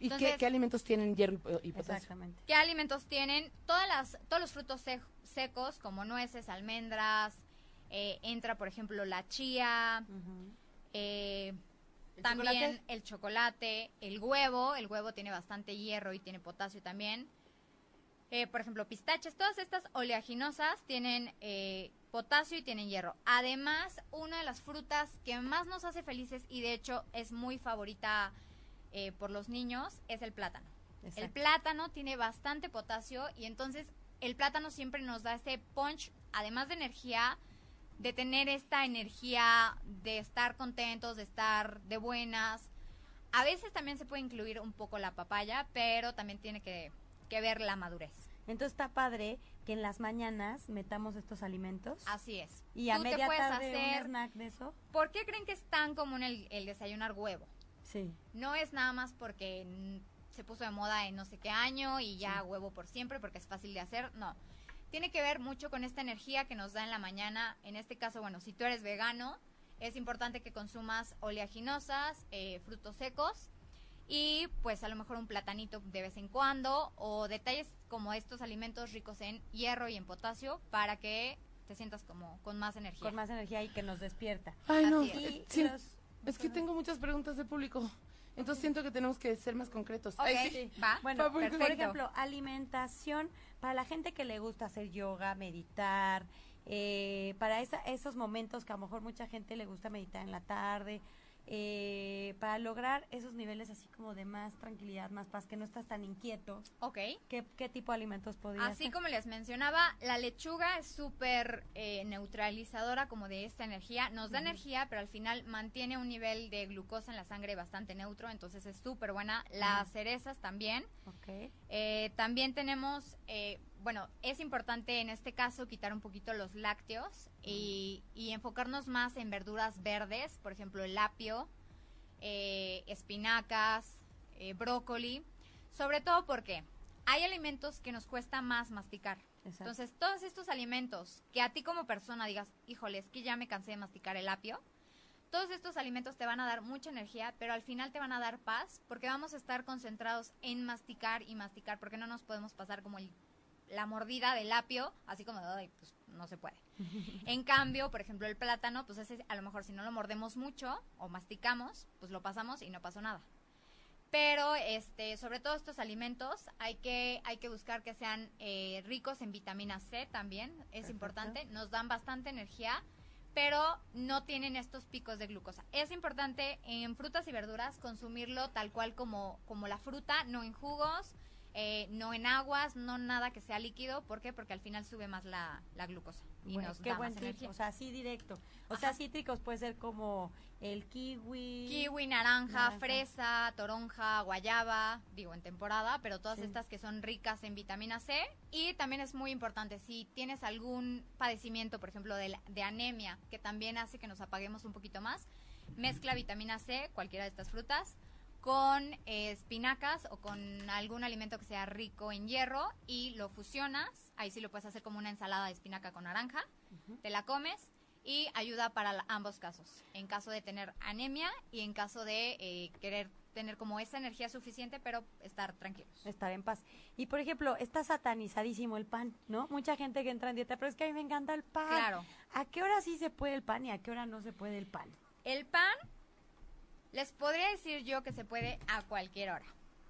¿Y qué, qué alimentos tienen hierro y po- y potasio? Exactamente. ¿Qué alimentos tienen? Todas las, todos los frutos sec- secos, como nueces, almendras, eh, entra, por ejemplo, la chía, eh, ¿El también chocolate? el chocolate, el huevo. El huevo tiene bastante hierro y tiene potasio también. Eh, por ejemplo, pistaches, todas estas oleaginosas tienen eh, potasio y tienen hierro. Además, una de las frutas que más nos hace felices y de hecho es muy favorita eh, por los niños es el plátano. El plátano tiene bastante potasio y entonces el plátano siempre nos da ese punch, además de energía, de tener esta energía de estar contentos, de estar de buenas. A veces también se puede incluir un poco la papaya, pero también tiene que, que ver la madurez. Entonces está padre que en las mañanas metamos estos alimentos Así es. y a Tú te media puedes tarde hacer- un snack de eso. ¿Por qué creen que es tan común el, el desayunar huevo? Sí. No es nada más porque se puso de moda en no sé qué año y ya huevo por siempre porque es fácil de hacer. No. Tiene que ver mucho con esta energía que nos da en la mañana. En este caso, bueno, si tú eres vegano, es importante que consumas oleaginosas, eh, frutos secos y pues a lo mejor un platanito de vez en cuando o detalles como estos alimentos ricos en hierro y en potasio para que te sientas como con más energía. Con más energía y que nos despierta. Ay, no. Es. eh, Y sí, los- Es que tengo muchas preguntas de público. Entonces siento que tenemos que ser más concretos. Ok, Ay, sí. va. Bueno, por ejemplo, alimentación para la gente que le gusta hacer yoga, meditar, eh, para esa- esos momentos que a lo mejor mucha gente le gusta meditar en la tarde, eh, para lograr esos niveles así como de más tranquilidad, más paz, que no estás tan inquieto. Ok. ¿Qué, qué tipo de alimentos podría Así como les mencionaba, la lechuga es súper eh, neutralizadora como de esta energía. Nos da energía, pero al final mantiene un nivel de glucosa en la sangre bastante neutro, entonces es súper buena. Las cerezas también. Ok. Eh, también tenemos, eh, bueno, es importante en este caso quitar un poquito los lácteos y, y enfocarnos más en verduras verdes, por ejemplo, el apio, eh, espinacas, eh, brócoli, sobre todo porque hay alimentos que nos cuesta más masticar. Exacto. Entonces, todos estos alimentos que a ti como persona digas, híjole, es que ya me cansé de masticar el apio, todos estos alimentos te van a dar mucha energía, pero al final te van a dar paz, porque vamos a estar concentrados en masticar y masticar, porque no nos podemos pasar como el- la mordida del apio, así como, ay, pues no se puede. En cambio, por ejemplo, el plátano, pues ese a lo mejor si no lo mordemos mucho o masticamos, pues lo pasamos y no pasó nada. Pero, este, sobre todo estos alimentos, hay que, hay que buscar que sean eh, ricos en vitamina C también, es Perfecto. importante, nos dan bastante energía, pero no tienen estos picos de glucosa. Es importante en frutas y verduras consumirlo tal cual como, como la fruta, no en jugos, eh, no en aguas, no nada que sea líquido. ¿Por qué? Porque al final sube más la, la glucosa y Bueno, nos qué da buen más energía. O sea, así directo. O sea, cítricos puede ser como el kiwi. Kiwi, naranja, Naranja. fresa, toronja, guayaba, digo en temporada, pero todas Sí. estas que son ricas en vitamina C. Y también es muy importante, si tienes algún padecimiento, por ejemplo, de, la- de anemia, que también hace que nos apaguemos un poquito más, mezcla vitamina C, cualquiera de estas frutas, con eh, espinacas o con algún alimento que sea rico en hierro y lo fusionas. Ahí sí lo puedes hacer como una ensalada de espinaca con naranja. Te la comes y ayuda para la- ambos casos. En caso de tener anemia y en caso de eh, querer tener como esa energía suficiente, pero estar tranquilos. Estar en paz. Y por ejemplo, está satanizadísimo el pan, ¿no? Mucha gente que entra en dieta, pero es que a mí me encanta el pan. Claro. ¿A qué hora sí se puede el pan y a qué hora no se puede el pan? El pan, les podría decir yo que se puede a cualquier hora,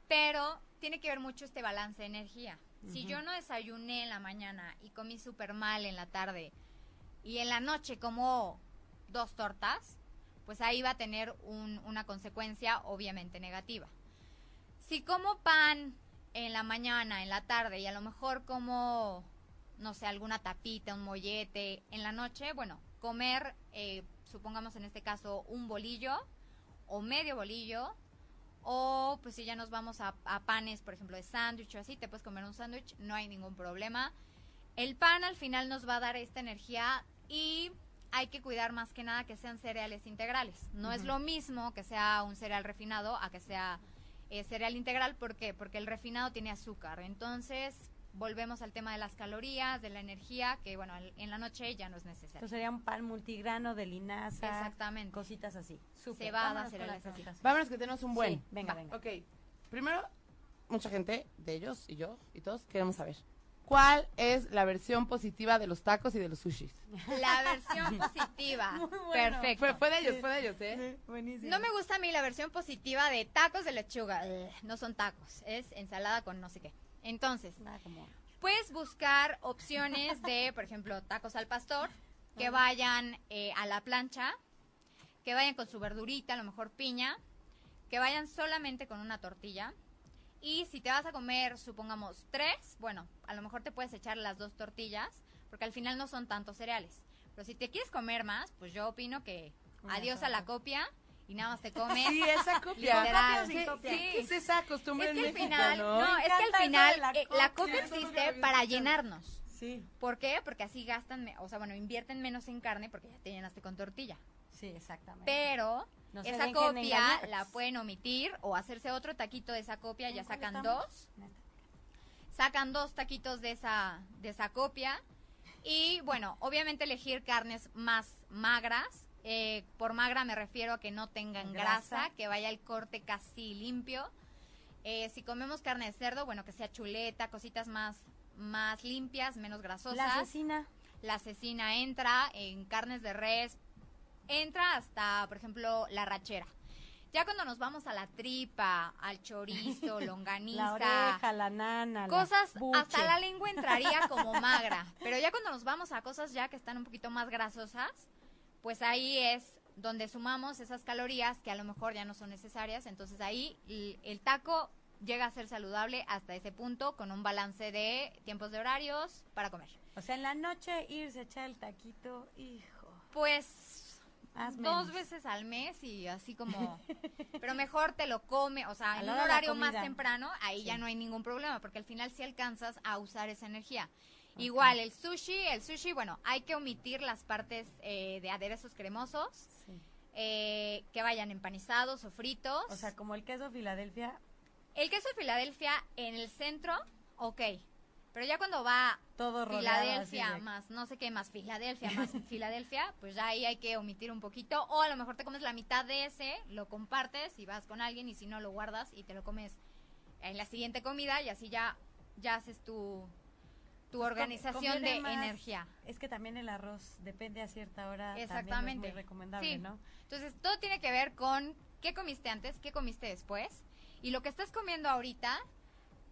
pero tiene que ver mucho este balance de energía. Si yo no desayuné en la mañana y comí súper mal en la tarde y en la noche como dos tortas, pues ahí va a tener un- una consecuencia obviamente negativa. Si como pan en la mañana, en la tarde y a lo mejor como, no sé, alguna tapita, un mollete en la noche, bueno, comer, eh, supongamos en este caso, un bolillo o medio bolillo o pues si ya nos vamos a, a panes, por ejemplo, de sándwich o así, te puedes comer un sándwich, no hay ningún problema. El pan al final nos va a dar esta energía y hay que cuidar más que nada que sean cereales integrales. No es lo mismo que sea un cereal refinado a que sea eh, cereal integral. ¿Por qué? Porque el refinado tiene azúcar. Entonces, volvemos al tema de las calorías, de la energía, que bueno, en la noche ya no es necesario. Entonces sería un pan multigrano de linaza. Exactamente. Cositas así. Súper. Cebada, Vámonos con cereales así. Vámonos que tenemos un buen. Sí, venga, Va, venga. Ok. Primero, mucha gente de ellos y yo y todos queremos saber. ¿Cuál es la versión positiva de los tacos y de los sushis? La versión positiva. Muy bueno. Perfecto. Fue, fue de ellos, fue de ellos, ¿eh? Sí, buenísimo. No me gusta a mí la versión positiva de tacos de lechuga. No son tacos, es ensalada con no sé qué. Entonces, como Puedes buscar opciones de, por ejemplo, tacos al pastor, que vayan eh, a la plancha, que vayan con su verdurita, a lo mejor piña, que vayan solamente con una tortilla. Y si te vas a comer, supongamos, tres, bueno, a lo mejor te puedes echar las dos tortillas, porque al final no son tantos cereales. Pero si te quieres comer más, pues yo opino que adiós a la copia y nada más te comes. Sí, esa copia. Literal. ¿Qué, copia. qué es esa costumbre Es que en al México, final, no? es que al final la eh, la copia. copia existe para llenarnos. Sí, ¿Por qué? Porque así gastan, o sea, bueno, invierten menos en carne porque ya te llenaste con tortilla. sí, exactamente. Pero No esa copia la pueden omitir o hacerse otro taquito de esa copia, ya ¿En cuál sacan estamos? dos, sacan dos taquitos de esa, de esa copia. Y bueno, obviamente elegir carnes más magras. Eh, por magra me refiero a que no tengan grasa, Grasa. que vaya el corte casi limpio. Eh, si comemos carne de cerdo, bueno, que sea chuleta, cositas más, más limpias, menos grasosas. La asesina. La cecina entra en carnes de res, entra hasta, por ejemplo, la rachera. Ya cuando nos vamos a la tripa, al chorizo, longaniza, La oreja, la nana. cosas, hasta la lengua entraría como magra. Pero ya cuando nos vamos a cosas ya que están un poquito más grasosas, pues ahí es donde sumamos esas calorías que a lo mejor ya no son necesarias. Entonces ahí el taco llega a ser saludable hasta ese punto con un balance de tiempos de horarios para comer. O sea, en la noche irse a echar el taquito, hijo. Pues dos veces al mes y así como pero mejor te lo come o sea A en un horario más temprano ahí ya no hay ningún problema porque al final sí alcanzas a usar esa energía igual el sushi el sushi bueno hay que omitir las partes eh, de aderezos cremosos Sí. eh, que vayan empanizados o fritos. O sea, como el queso Filadelfia, el queso de Filadelfia en el centro ok pero ya cuando va todo Filadelfia de- más no sé qué más Filadelfia más Filadelfia, pues ya ahí hay que omitir un poquito o a lo mejor te comes la mitad de ese, lo compartes y vas con alguien y si no lo guardas y te lo comes en la siguiente comida y así ya ya haces tu tu organización conviene de más- energía. Es que también el arroz depende a cierta hora. También Exactamente. es muy recomendable, Sí. ¿no? Entonces, todo tiene que ver con qué comiste antes, qué comiste después y lo que estás comiendo ahorita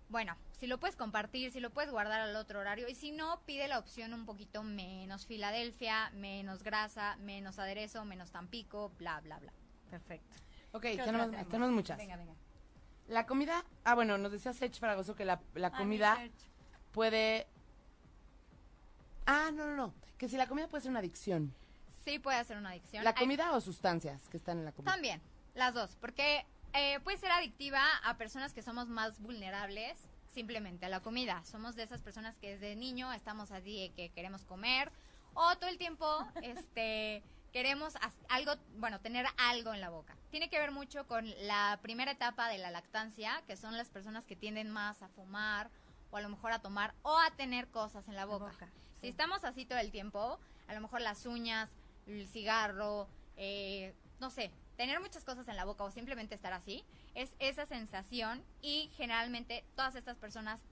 bueno, si lo puedes compartir, si lo puedes guardar al otro horario y si no, pide la opción un poquito menos Filadelfia, menos grasa, menos aderezo, menos tampico, bla, bla, bla. Perfecto. Ok, ¿Qué otra tenemos, tenemos? tenemos muchas. Venga, venga. La comida, ah, bueno, nos decía Sech Fragoso que la, la Ah, comida puede... Ah, no, no, no, que si la comida puede ser una adicción. Sí puede ser una adicción. ¿La Hay- comida o sustancias que están en la comida? También, las dos, porque eh, puede ser adictiva a personas que somos más vulnerables simplemente a la comida. Somos de esas personas que desde niño estamos así que queremos comer o todo el tiempo este queremos algo, bueno, tener algo en la boca. Tiene que ver mucho con la primera etapa de la lactancia, que son las personas que tienden más a fumar o a lo mejor a tomar o a tener cosas en la boca. boca, Si estamos así todo el tiempo, a lo mejor las uñas, el cigarro, eh, no sé, tener muchas cosas en la boca o simplemente estar así, es esa sensación y generalmente todas estas personas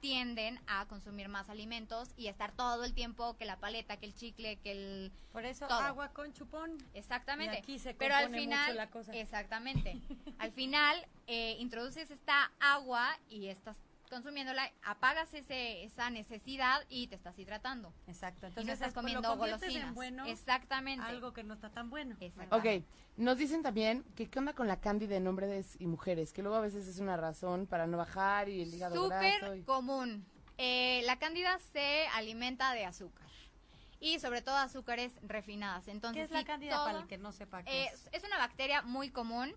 tienden a consumir más alimentos y a estar todo el tiempo que la paleta, que el chicle, que el... Por eso Todo. agua con chupón. Exactamente. Y aquí se Pero al final, mucho la cosa. exactamente. al final eh, introduces esta agua y estás consumiéndola, apagas ese, esa necesidad y te estás hidratando. Exacto. y Entonces no estás es- comiendo golosinas. En bueno, Exactamente. algo que no está tan bueno. Exacto. Ok, nos dicen también que qué onda con la candy de hombres y mujeres, que luego a veces es una razón para no bajar y el hígado graso. Súper y- común. Eh, la cándida se alimenta de azúcar. Y sobre todo azúcares refinadas. Entonces, ¿Qué es la cándida para el que no sepa qué Eh, es? es una bacteria muy común.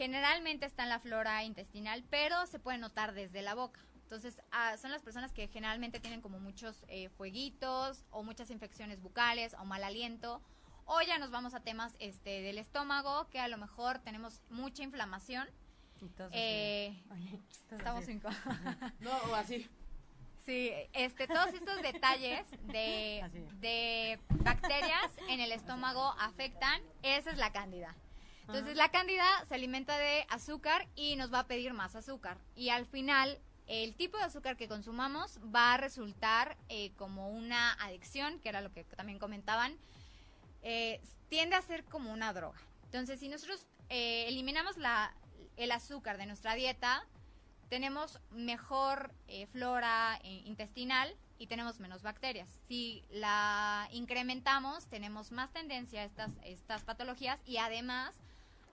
Generalmente está en la flora intestinal, pero se puede notar desde la boca. Entonces, ah, son las personas que generalmente tienen como muchos eh, fueguitos o muchas infecciones bucales o mal aliento. O ya nos vamos a temas este, del estómago, que a lo mejor tenemos mucha inflamación. Entonces, Eh. Oye, estamos cinco. No, o así. Sí, este, todos estos detalles de, de bacterias en el estómago afectan, esa es la cándida. Entonces la cándida se alimenta de azúcar y nos va a pedir más azúcar. Y al final, el tipo de azúcar que consumamos va a resultar eh, como una adicción, que era lo que también comentaban, eh, tiende a ser como una droga. Entonces, si nosotros eh, eliminamos la, el azúcar de nuestra dieta, tenemos mejor eh, flora eh, intestinal y tenemos menos bacterias. Si la incrementamos, tenemos más tendencia a estas, estas patologías y además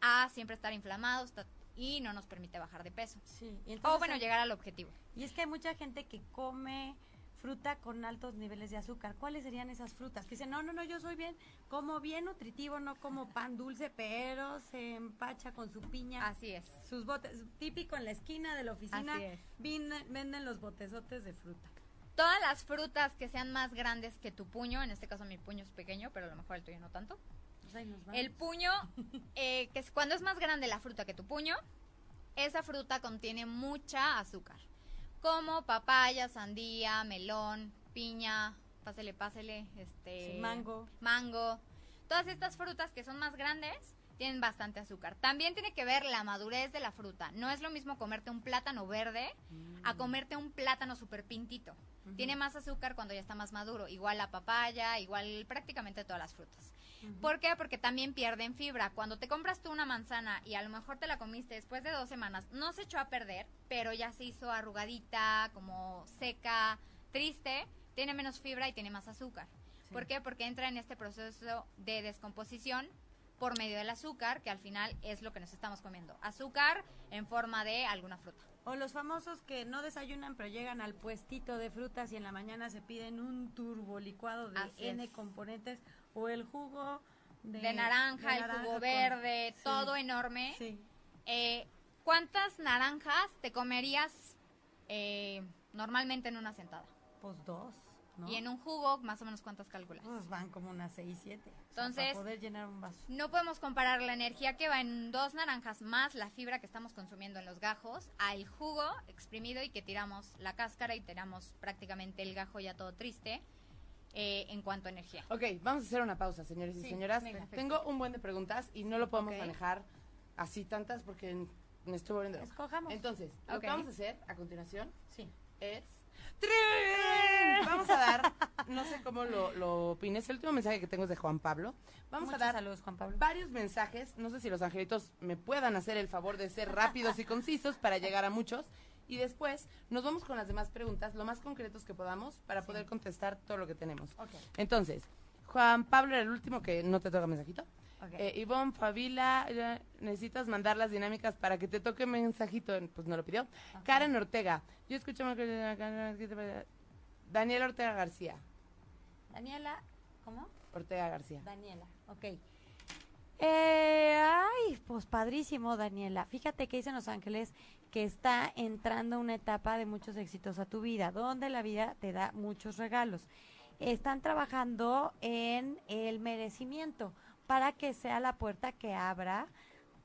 a siempre estar inflamados y no nos permite bajar de peso. Sí. y O bueno, llegar al objetivo. Y es que hay mucha gente que come fruta con altos niveles de azúcar. ¿Cuáles serían esas frutas? Que dicen, no, no, no, yo soy bien, como bien nutritivo, no como pan dulce, pero se empacha con su piña. Así es. Sus botes, típico en la esquina de la oficina, Así es. vin- venden los botezotes de fruta. Todas las frutas que sean más grandes que tu puño, en este caso mi puño es pequeño, pero a lo mejor el tuyo no tanto. Ahí nos vamos. El puño, eh, que es cuando es más grande la fruta que tu puño, esa fruta contiene mucha azúcar. Como papaya, sandía, melón, piña, pásele, pásele, este... Sí, mango. Mango. Todas estas frutas que son más grandes tienen bastante azúcar. También tiene que ver la madurez de la fruta. No es lo mismo comerte un plátano verde a comerte un plátano súper pintito. Tiene más azúcar cuando ya está más maduro. Igual la papaya, igual prácticamente todas las frutas. ¿Por qué? Porque también pierden fibra. Cuando te compras tú una manzana y a lo mejor te la comiste después de dos semanas, no se echó a perder, pero ya se hizo arrugadita, como seca, triste, tiene menos fibra y tiene más azúcar. ¿Por qué? Porque entra en este proceso de descomposición por medio del azúcar, que al final es lo que nos estamos comiendo. Azúcar en forma de alguna fruta. O los famosos que no desayunan pero llegan al puestito de frutas y en la mañana se piden un turbo licuado de Así N es. componentes o el jugo de, De naranja, de el jugo con- verde, Sí, todo enorme. Sí. Eh, ¿Cuántas naranjas te comerías eh, normalmente en una sentada? Pues dos, ¿no? Y en un jugo, más o menos, ¿cuántas calculas? Pues van como unas seis, siete. O sea, Entonces- para poder llenar un vaso. No podemos comparar la energía que va en dos naranjas más la fibra que estamos consumiendo en los gajos al jugo exprimido y que tiramos la cáscara y tiramos prácticamente el gajo ya todo triste eh, en cuanto a energía. Ok, vamos a hacer una pausa, señores y Sí, señoras. venga. Tengo un buen de preguntas y no lo podemos manejar así tantas porque me estoy volviendo. Escojamos. Entonces, lo que vamos a hacer a continuación sí. es... ¡Trin! Vamos a dar, no sé cómo lo, lo opines, el último mensaje que tengo es de Juan Pablo. Vamos Muchos a dar saludos, Juan Pablo. varios mensajes, no sé si los angelitos me puedan hacer el favor de ser rápidos y concisos para llegar a muchos. Y después nos vamos con las demás preguntas, lo más concretos que podamos, para poder contestar todo lo que tenemos. Ok. Entonces, Juan Pablo era el último que no te toca mensajito. Ok. Eh, Ivonne, Fabila, ya, necesitas mandar las dinámicas para que te toque mensajito. Pues no lo pidió. Karen Ortega, yo escucho más que- Daniel Ortega García. Daniela, ¿cómo? Ortega García. Daniela, ok. Eh, ay, pues padrísimo, Daniela. Fíjate que dicen Los Ángeles que está entrando una etapa de muchos éxitos a tu vida, donde la vida te da muchos regalos. Están trabajando en el merecimiento para que sea la puerta que abra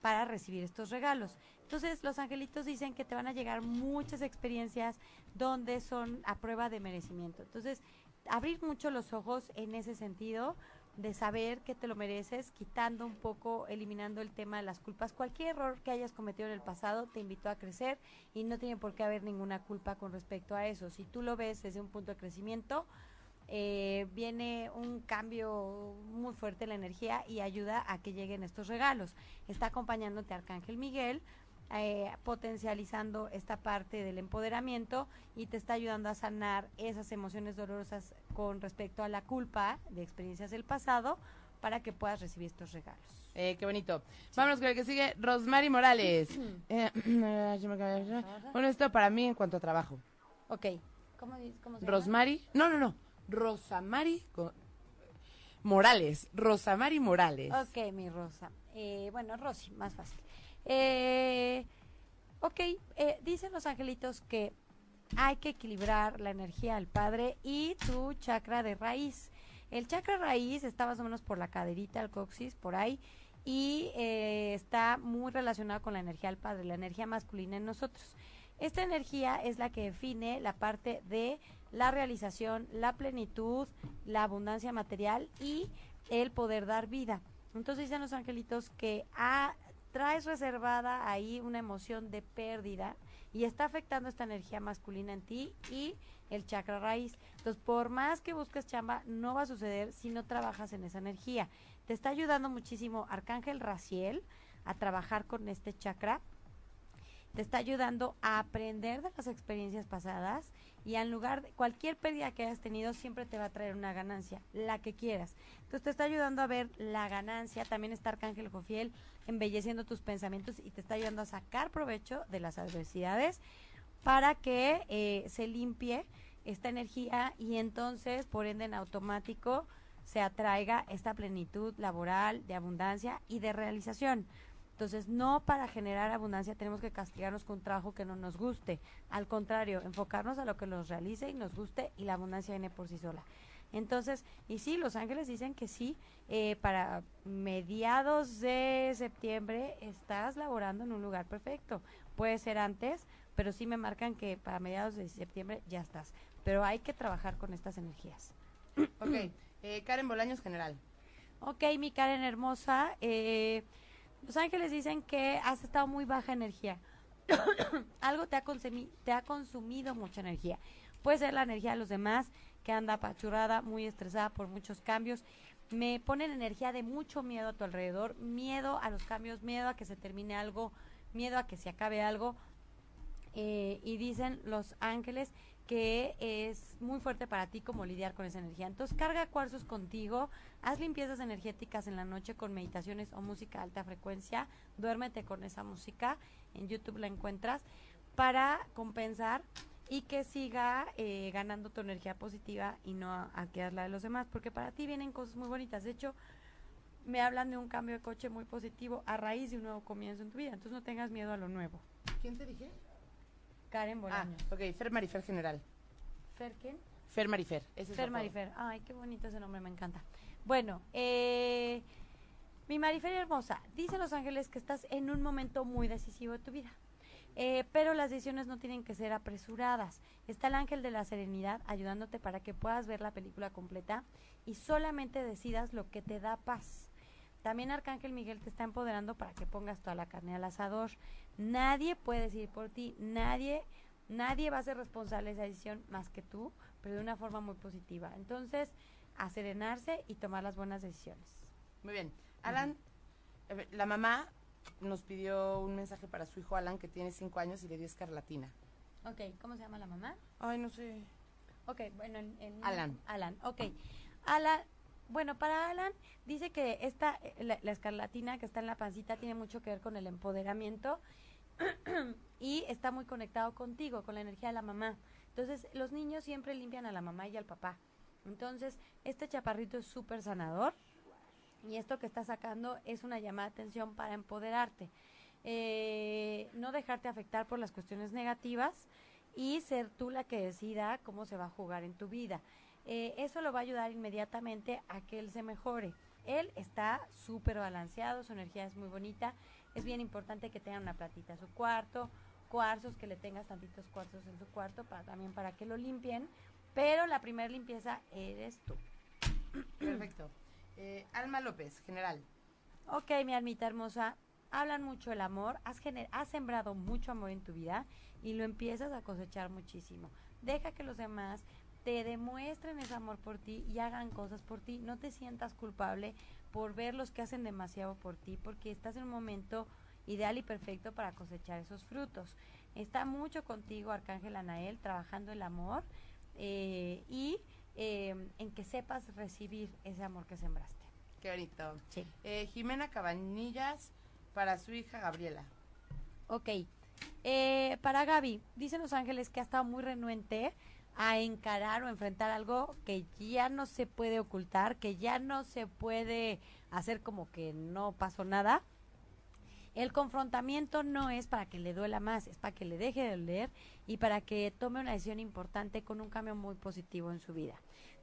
para recibir estos regalos. Entonces, los angelitos dicen que te van a llegar muchas experiencias donde son a prueba de merecimiento. Entonces, abrir mucho los ojos en ese sentido de saber que te lo mereces, quitando un poco, eliminando el tema de las culpas. Cualquier error que hayas cometido en el pasado te invitó a crecer y no tiene por qué haber ninguna culpa con respecto a eso. Si tú lo ves desde un punto de crecimiento, eh, viene un cambio muy fuerte en la energía y ayuda a que lleguen estos regalos. Está acompañándote Arcángel Miguel, eh, potencializando esta parte del empoderamiento y te está ayudando a sanar esas emociones dolorosas con respecto a la culpa de experiencias del pasado para que puedas recibir estos regalos. Eh, qué bonito. Vámonos con el que sigue, Rosmary Morales. Eh, bueno, esto para mí en cuanto a trabajo. Ok. ¿Cómo, cómo se? Rosmary, no, no, no. Rosamari Morales. Rosamari Morales. Ok, mi Rosa. Eh, bueno, Rosy, más fácil. Eh, ok, eh, dicen los angelitos que hay que equilibrar la energía del padre y tu chakra de raíz. El chakra raíz está más o menos por la caderita, el coxis, por ahí, y eh, está muy relacionado con la energía del padre, la energía masculina en nosotros. Esta energía es la que define la parte de la realización, la plenitud, la abundancia material y el poder dar vida. Entonces dicen los angelitos que ah, traes reservada ahí una emoción de pérdida y está afectando esta energía masculina en ti y el chakra raíz. Entonces, por más que busques chamba, no va a suceder si no trabajas en esa energía. Te está ayudando muchísimo Arcángel Raciel a trabajar con este chakra te está ayudando a aprender de las experiencias pasadas y en lugar de cualquier pérdida que hayas tenido siempre te va a traer una ganancia, la que quieras. Entonces te está ayudando a ver la ganancia, también está Arcángel Jofiel embelleciendo tus pensamientos y te está ayudando a sacar provecho de las adversidades para que eh, se limpie esta energía y entonces por ende en automático se atraiga esta plenitud laboral, de abundancia y de realización. Entonces, no para generar abundancia tenemos que castigarnos con un trabajo que no nos guste. Al contrario, enfocarnos a lo que nos realice y nos guste y la abundancia viene por sí sola. Entonces, y sí, los ángeles dicen que sí, eh, para mediados de septiembre estás laborando en un lugar perfecto. Puede ser antes, pero sí me marcan que para mediados de septiembre ya estás. Pero hay que trabajar con estas energías. Ok, eh, Karen Bolaños, general. Ok, mi Karen hermosa, eh, los ángeles dicen que has estado muy baja energía. Algo te ha, te ha consumido mucha energía. Puede ser la energía de los demás, que anda apachurrada, muy estresada por muchos cambios. Me ponen energía de mucho miedo a tu alrededor, miedo a los cambios, miedo a que se termine algo, miedo a que se acabe algo. Eh, y dicen los ángeles que es muy fuerte para ti como lidiar con esa energía. Entonces carga cuarzos contigo, haz limpiezas energéticas en la noche con meditaciones o música de alta frecuencia, duérmete con esa música, en YouTube la encuentras, para compensar y que siga eh, ganando tu energía positiva y no a, a quedar la de los demás, porque para ti vienen cosas muy bonitas. De hecho, me hablan de un cambio de coche muy positivo a raíz de un nuevo comienzo en tu vida. Entonces no tengas miedo a lo nuevo. ¿Quién te dije? Karen Ah, Bolaños. ok, Fer Marifer General. ¿Fer quién? Fer Marifer. Ese Fer. Marifer. Ay, qué bonito ese nombre, me encanta. Bueno, eh, mi Marifer hermosa, dice Los Ángeles que estás en un momento muy decisivo de tu vida. Eh, pero las decisiones no tienen que ser apresuradas. Está el ángel de la serenidad ayudándote para que puedas ver la película completa y solamente decidas lo que te da paz. También Arcángel Miguel te está empoderando para que pongas toda la carne al asador. Nadie puede decidir por ti, nadie, nadie va a ser responsable de esa decisión más que tú, pero de una forma muy positiva. Entonces, a serenarse y tomar las buenas decisiones. Muy bien. Alan, ver, la mamá nos pidió un mensaje para su hijo Alan, que tiene cinco años y le dio escarlatina. Ok, ¿cómo se llama la mamá? Ay, no sé. Ok, bueno, en, en- Alan. Alan, ok. Alan, bueno, para Alan dice que esta, eh, la, la escarlatina que está en la pancita tiene mucho que ver con el empoderamiento y está muy conectado contigo, con la energía de la mamá. Entonces, los niños siempre limpian a la mamá y al papá. Entonces, este chaparrito es súper sanador y esto que está sacando es una llamada de atención para empoderarte. Eh, no dejarte afectar por las cuestiones negativas y ser tú la que decida cómo se va a jugar en tu vida. Eh, eso lo va a ayudar inmediatamente a que él se mejore. Él está súper balanceado, su energía es muy bonita. Es bien importante que tenga una platita en su cuarto, cuarzos, que le tengas tantitos cuarzos en su cuarto para también para que lo limpien. Pero la primera limpieza eres tú. Perfecto. Eh, Alma López, general. Ok, mi almita hermosa, hablan mucho del amor, has, has sembrado mucho amor en tu vida y lo empiezas a cosechar muchísimo. Deja que los demás te demuestren ese amor por ti y hagan cosas por ti. No te sientas culpable por ver los que hacen demasiado por ti, porque estás en un momento ideal y perfecto para cosechar esos frutos. Está mucho contigo, Arcángel Anael, trabajando el amor eh, y eh, en que sepas recibir ese amor que sembraste. Qué bonito. Sí. Eh, Jimena Cabanillas, para su hija Gabriela. Ok. Eh, para Gaby, dicen los ángeles que ha estado muy renuente a encarar o enfrentar algo que ya no se puede ocultar, que ya no se puede hacer como que no pasó nada. El confrontamiento no es para que le duela más, es para que le deje de doler y para que tome una decisión importante con un cambio muy positivo en su vida.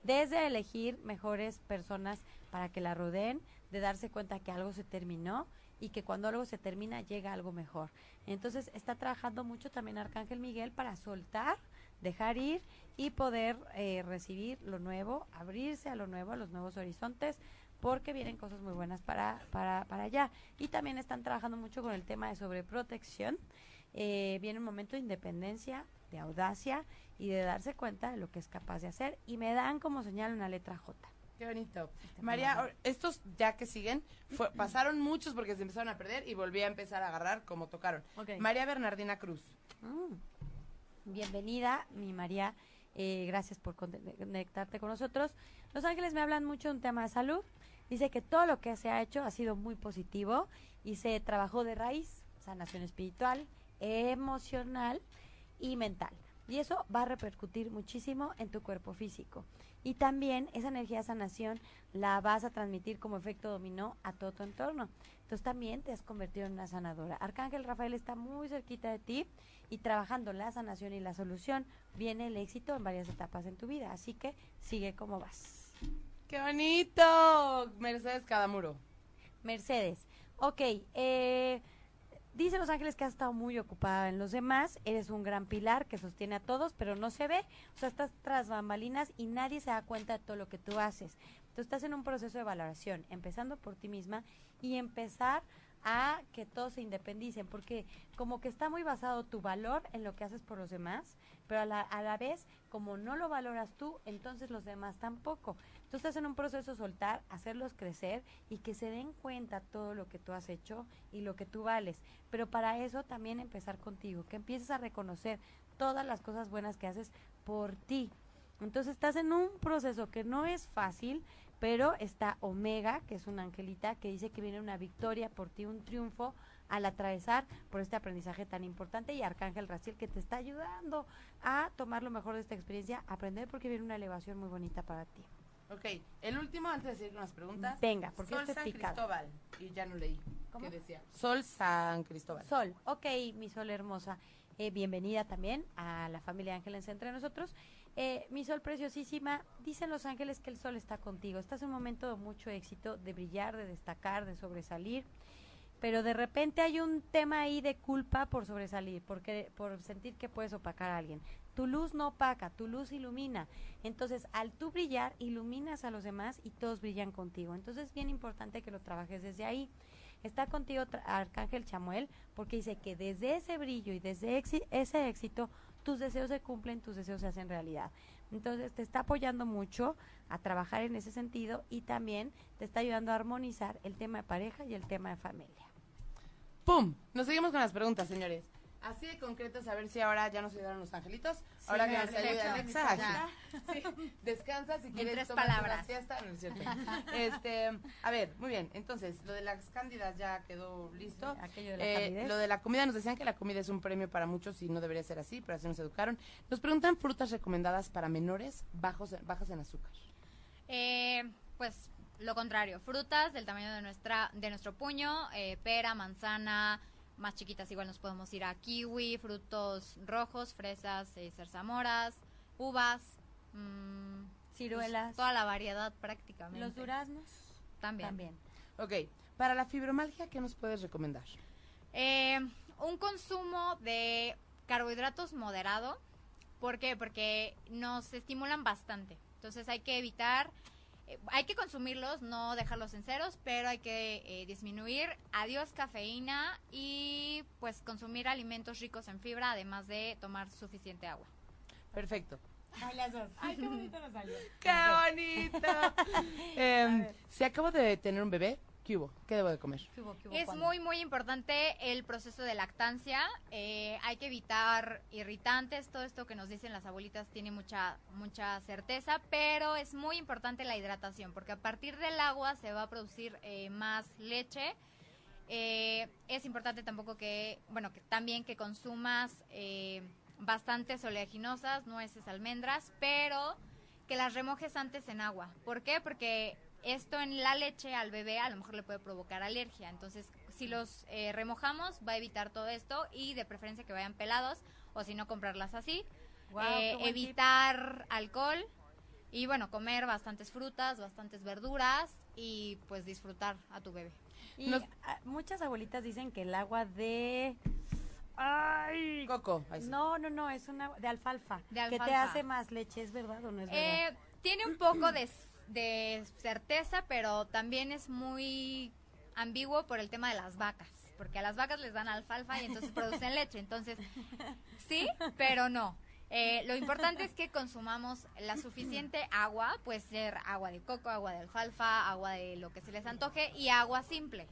Desde elegir mejores personas para que la rodeen, de darse cuenta que algo se terminó y que cuando algo se termina llega algo mejor. Entonces está trabajando mucho también Arcángel Miguel para soltar, dejar ir y poder eh, recibir lo nuevo, abrirse a lo nuevo, a los nuevos horizontes, porque vienen cosas muy buenas para, para, para allá. Y también están trabajando mucho con el tema de sobreprotección. Eh, viene un momento de independencia, de audacia y de darse cuenta de lo que es capaz de hacer. Y me dan como señal una letra J. Qué bonito. María, o- estos ya que siguen, fue- pasaron muchos porque se empezaron a perder y volví a empezar a agarrar como tocaron. María Bernardina Cruz. Mm. Bienvenida, mi María. Eh, gracias por conectarte con nosotros. Los Ángeles me hablan mucho de un tema de salud. Dice que todo lo que se ha hecho ha sido muy positivo y se trabajó de raíz, sanación espiritual, emocional y mental. Y eso va a repercutir muchísimo en tu cuerpo físico. Y también esa energía de sanación la vas a transmitir como efecto dominó a todo tu entorno. Entonces también te has convertido en una sanadora. Arcángel Rafael está muy cerquita de ti y trabajando la sanación y la solución viene el éxito en varias etapas en tu vida. Así que sigue como vas. ¡Qué bonito! Mercedes Cadamuro. Mercedes, ok, eh, dice Los Ángeles que has estado muy ocupada en los demás, eres un gran pilar que sostiene a todos, pero no se ve, o sea, estás tras bambalinas y nadie se da cuenta de todo lo que tú haces. Tú estás en un proceso de valoración, empezando por ti misma y empezar a que todos se independicen, porque como que está muy basado tu valor en lo que haces por los demás, pero a la, a la vez, como no lo valoras tú, entonces los demás tampoco. Tú estás en un proceso de soltar, hacerlos crecer y que se den cuenta todo lo que tú has hecho y lo que tú vales. Pero para eso también empezar contigo, que empieces a reconocer todas las cosas buenas que haces por ti. Entonces estás en un proceso que no es fácil, pero está Omega, que es una angelita, que dice que viene una victoria por ti, un triunfo al atravesar por este aprendizaje tan importante y Arcángel Raciel que te está ayudando a tomar lo mejor de esta experiencia, aprender porque viene una elevación muy bonita para ti. Ok, el último antes de seguir con las preguntas. Venga, porque Sol este San picado. Cristóbal. Y ya no leí. ¿Cómo? ¿Qué decía? Sol San Cristóbal. Sol, ok, mi Sol hermosa. Eh, bienvenida también a la familia Ángeles entre nosotros. Eh, mi Sol preciosísima, dicen los ángeles que el Sol está contigo. Estás en un momento de mucho éxito, de brillar, de destacar, de sobresalir. Pero de repente hay un tema ahí de culpa por sobresalir, porque, por sentir que puedes opacar a alguien. Tu luz no opaca, tu luz ilumina. Entonces, al tú brillar, iluminas a los demás y todos brillan contigo. Entonces, es bien importante que lo trabajes desde ahí. Está contigo Arcángel Chamuel porque dice que desde ese brillo y desde ese éxito tus deseos se cumplen, tus deseos se hacen realidad. Entonces te está apoyando mucho a trabajar en ese sentido y también te está ayudando a armonizar el tema de pareja y el tema de familia. ¡Pum! Nos seguimos con las preguntas, señores. Así de concretas, a ver si ahora ya nos ayudaron los angelitos. ahora que nos ayude Alexa. Sí, descansa si quieres tres palabras. siesta, no es cierto. Este, a ver, muy bien. Entonces, lo de las cándidas ya quedó listo. Aquello de la Eh, lo de la comida, nos decían que la comida es un premio para muchos y no debería ser así, pero así nos educaron. Nos preguntan frutas recomendadas para menores bajos, bajas en azúcar. Eh, pues lo contrario, frutas del tamaño de nuestra de nuestro puño, eh, pera, manzana, más chiquitas igual nos podemos ir a kiwi, frutos rojos, fresas, eh, zarzamoras, uvas, mm, Ciruelas. pues, toda la variedad prácticamente. Los duraznos también. también. Ok, para la fibromalgia, ¿qué nos puedes recomendar? Eh, un consumo de carbohidratos moderado. ¿Por qué? Porque nos estimulan bastante. Entonces hay que evitar, eh, hay que consumirlos, no dejarlos en ceros, pero hay que eh, disminuir. Adiós cafeína y pues consumir alimentos ricos en fibra, además de tomar suficiente agua. Perfecto. Ay, las dos. Ay, qué bonito nos salió. ¡Qué bonito! Em, si acabo de tener un bebé, ¿qué hubo? ¿Qué debo de comer? ¿Qué hubo, qué hubo, Es cuándo? muy, muy importante el proceso de lactancia. Eh, hay que evitar irritantes. Todo esto que nos dicen las abuelitas tiene mucha, mucha certeza, pero es muy importante la hidratación, porque a partir del agua se va a producir eh, más leche. Eh, es importante tampoco que, bueno, que también que consumas eh, bastantes oleaginosas, nueces, almendras, pero que las remojes antes en agua. ¿Por qué? Porque esto en la leche al bebé a lo mejor le puede provocar alergia. Entonces, si los eh, remojamos, va a evitar todo esto y de preferencia que vayan pelados o si no, comprarlas así. Eh, evitar alcohol y bueno, comer bastantes frutas, bastantes verduras y pues disfrutar a tu bebé. Y Nos- muchas abuelitas dicen que el agua de... Ay, Coco. ahí sí. No, no, no, es una de alfalfa, De que te alfalfa. hace más leche, ¿es verdad o no es verdad? Eh, tiene un poco de, de certeza, pero también es muy ambiguo por el tema de las vacas, porque a las vacas les dan alfalfa y entonces producen leche. Entonces, sí, pero no. Eh, lo importante es que consumamos la suficiente agua, puede ser agua de coco, agua de alfalfa, agua de lo que se les antoje y agua simple.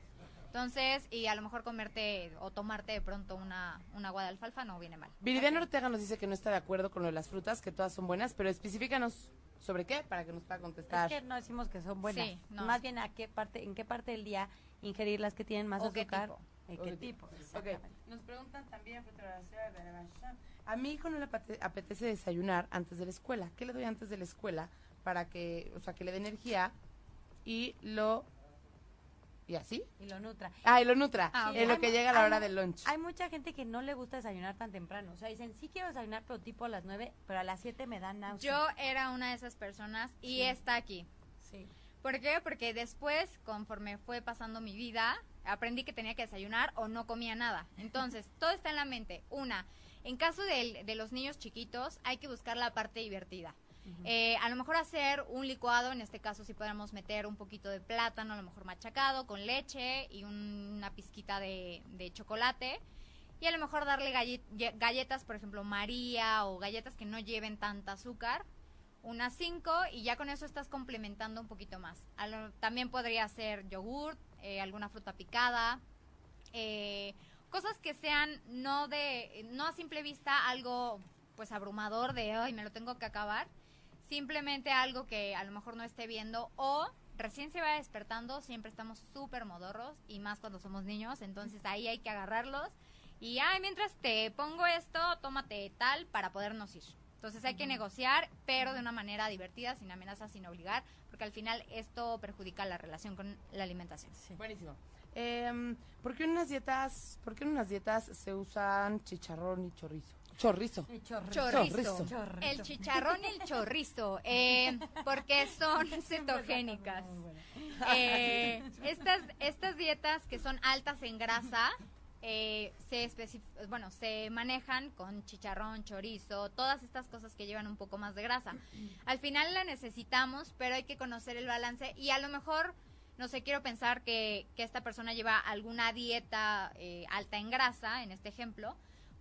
Entonces, y a lo mejor comerte o tomarte de pronto una, un agua de alfalfa no viene mal. Viridiana Ortega nos dice que no está de acuerdo con lo de las frutas, que todas son buenas, pero específicanos sobre qué para que nos pueda contestar. Es que no decimos que son buenas. Sí, no. Más bien a qué parte, en qué parte del día ingerir las que tienen más O qué azúcar. tipo. ¿En O qué qué tipo? Ok, exactamente. nos preguntan también, a mi hijo no le apete- apetece desayunar antes de la escuela. ¿Qué le doy antes de la escuela para que, o sea, que le dé energía y lo y así? Y lo nutra. Ah, y lo nutra, Ah, en lo Hay que llega la hay hora del lunch. Hay mucha gente que no le gusta desayunar tan temprano. O sea, dicen, sí quiero desayunar, pero tipo a las 9, pero a las 7 me dan náusea. Yo era una de esas personas y está aquí. Sí. ¿Por qué? Porque después, conforme fue pasando mi vida, aprendí que tenía que desayunar o no comía nada. Entonces, todo está en la mente. Una, en caso del- de, los niños chiquitos, hay que buscar la parte divertida. Eh, a lo mejor hacer un licuado, en este caso si podemos meter un poquito de plátano, a lo mejor machacado, con leche y un- una pizquita de, chocolate. Y a lo mejor darle galletas, por ejemplo, María o galletas que no lleven tanta azúcar unas 5 y ya con eso estás complementando un poquito más. Lo- también podría ser yogurt, eh, alguna fruta picada, eh, cosas que sean no de, no a simple vista algo pues abrumador de, ay, me lo tengo que acabar, simplemente algo que a lo mejor no esté viendo o recién se va despertando, siempre estamos súper modorros y más cuando somos niños, entonces ahí hay que agarrarlos y, ay, mientras te pongo esto, tómate tal para podernos ir. Entonces hay que negociar, pero de una manera divertida, sin amenazas, sin obligar, porque al final esto perjudica la relación con la alimentación. Buenísimo. Em, ¿por, qué en unas dietas, ¿Por qué en unas dietas se usan chicharrón y chorizo? Chorrizo. Y chorrizo. Chorrizo. Chorrizo. El chicharrón y el chorrizo, eh, porque son cetogénicas. Eh, estas, estas dietas que son altas en grasa, eh, se bueno, se manejan con chicharrón, chorizo, todas estas cosas que llevan un poco más de grasa. Al final la necesitamos, pero hay que conocer el balance y a lo mejor, no sé, quiero pensar que, que esta persona lleva alguna dieta eh, alta en grasa, en este ejemplo,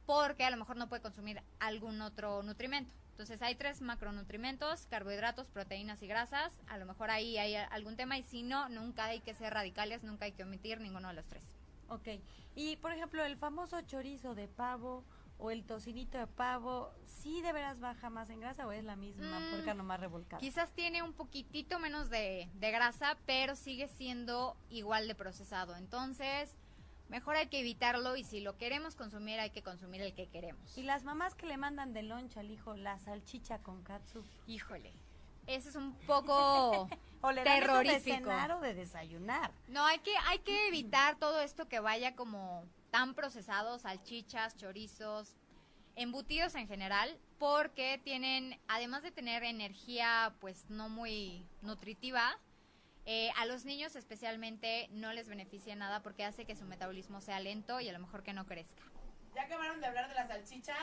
porque a lo mejor no puede consumir algún otro nutrimento. Entonces hay tres macronutrimentos, carbohidratos, proteínas y grasas. A lo mejor ahí hay algún tema y si no, nunca hay que ser radicales, nunca hay que omitir ninguno de los tres. Ok. Y, por ejemplo, el famoso chorizo de pavo o el tocinito de pavo, ¿sí de veras baja más en grasa o es la misma Mm, puerca nomás revolcada? Quizás tiene un poquitito menos de, de grasa, pero sigue siendo igual de procesado. Entonces, mejor hay que evitarlo y si lo queremos consumir, hay que consumir el que queremos. Y las mamás que le mandan de loncha al hijo la salchicha con katsu. Híjole, ese es un poco O le dan eso de terrorífico. cenar o de desayunar. No, hay que, hay que evitar todo esto que vaya como tan procesado, salchichas, chorizos, embutidos en general, porque tienen, además de tener energía pues no muy nutritiva, eh, a los niños especialmente no les beneficia nada porque hace que su metabolismo sea lento y a lo mejor que no crezca. ¿Ya acabaron de hablar de las salchichas?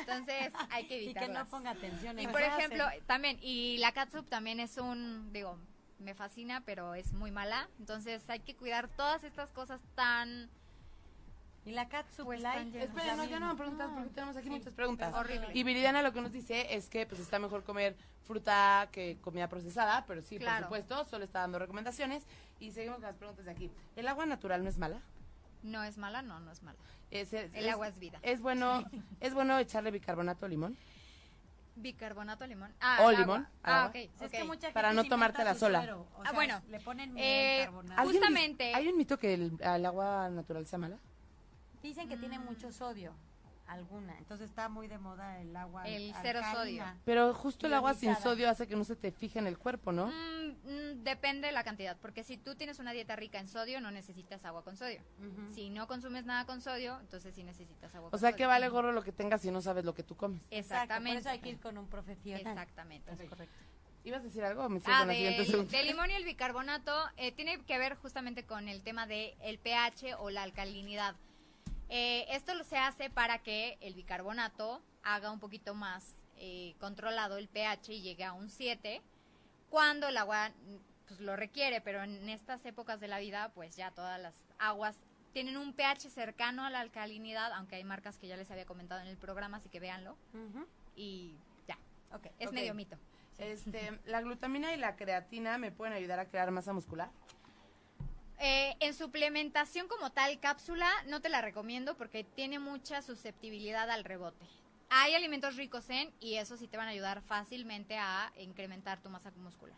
Entonces hay que Y que evitarlas. no ponga atención Y por ejemplo, también, y la catsup también es un, digo, me fascina, pero es muy mala. Entonces hay que cuidar todas estas cosas tan Y la katsu Pues light, no, ya no me preguntas porque tenemos aquí muchas preguntas. horrible. Y Viridiana lo que nos dice es que pues está mejor comer fruta que comida procesada, pero sí, Claro. por supuesto, solo está dando recomendaciones. Y seguimos con las preguntas de aquí. ¿El agua natural no es mala? no es mala, no, no es mala. Es- es- El agua es vida. Es bueno, es bueno echarle bicarbonato o limón. Bicarbonato, limón. Ah, O limón, agua. Ah, agua. ok. Es que mucha gente Para no tomártela sola. suero. O Ah, sea, bueno. Le ponen Eh, miel, carbonato. ¿Alguien dice- Justamente. ¿Hay un mito que el, el agua natural sea mala? Dicen que Mm. tiene mucho sodio, alguna. Entonces está muy de moda el agua El cero. Pero justo el agua sin sodio hace que no se te fije en el cuerpo, ¿no? Mm, mm, depende de la cantidad, porque si tú tienes una dieta rica en sodio, no necesitas agua con sodio. Si no consumes nada con sodio, entonces sí necesitas agua O con sea, sodio. que vale gorro lo que tengas si no sabes lo que tú comes. Exacto, por Exactamente. eso hay que ir con un profesional. Exactamente. Es correcto. ¿Ibas a decir algo o me Ah, del limón y el bicarbonato eh, tiene que ver justamente con el tema de el pH o la alcalinidad. Eh, esto lo se hace para que el bicarbonato haga un poquito más eh, controlado el pH y llegue a un 7 cuando el agua pues, lo requiere, pero en estas épocas de la vida pues ya todas las aguas tienen un pH cercano a la alcalinidad, aunque hay marcas que ya les había comentado en el programa, así que véanlo. Y ya. Ok. Es medio mito. Este, la glutamina y la creatina me pueden ayudar a crear masa muscular. Eh, en suplementación como tal, cápsula, no te la recomiendo porque tiene mucha susceptibilidad al rebote. Hay alimentos ricos en y eso sí te van a ayudar fácilmente a incrementar tu masa muscular.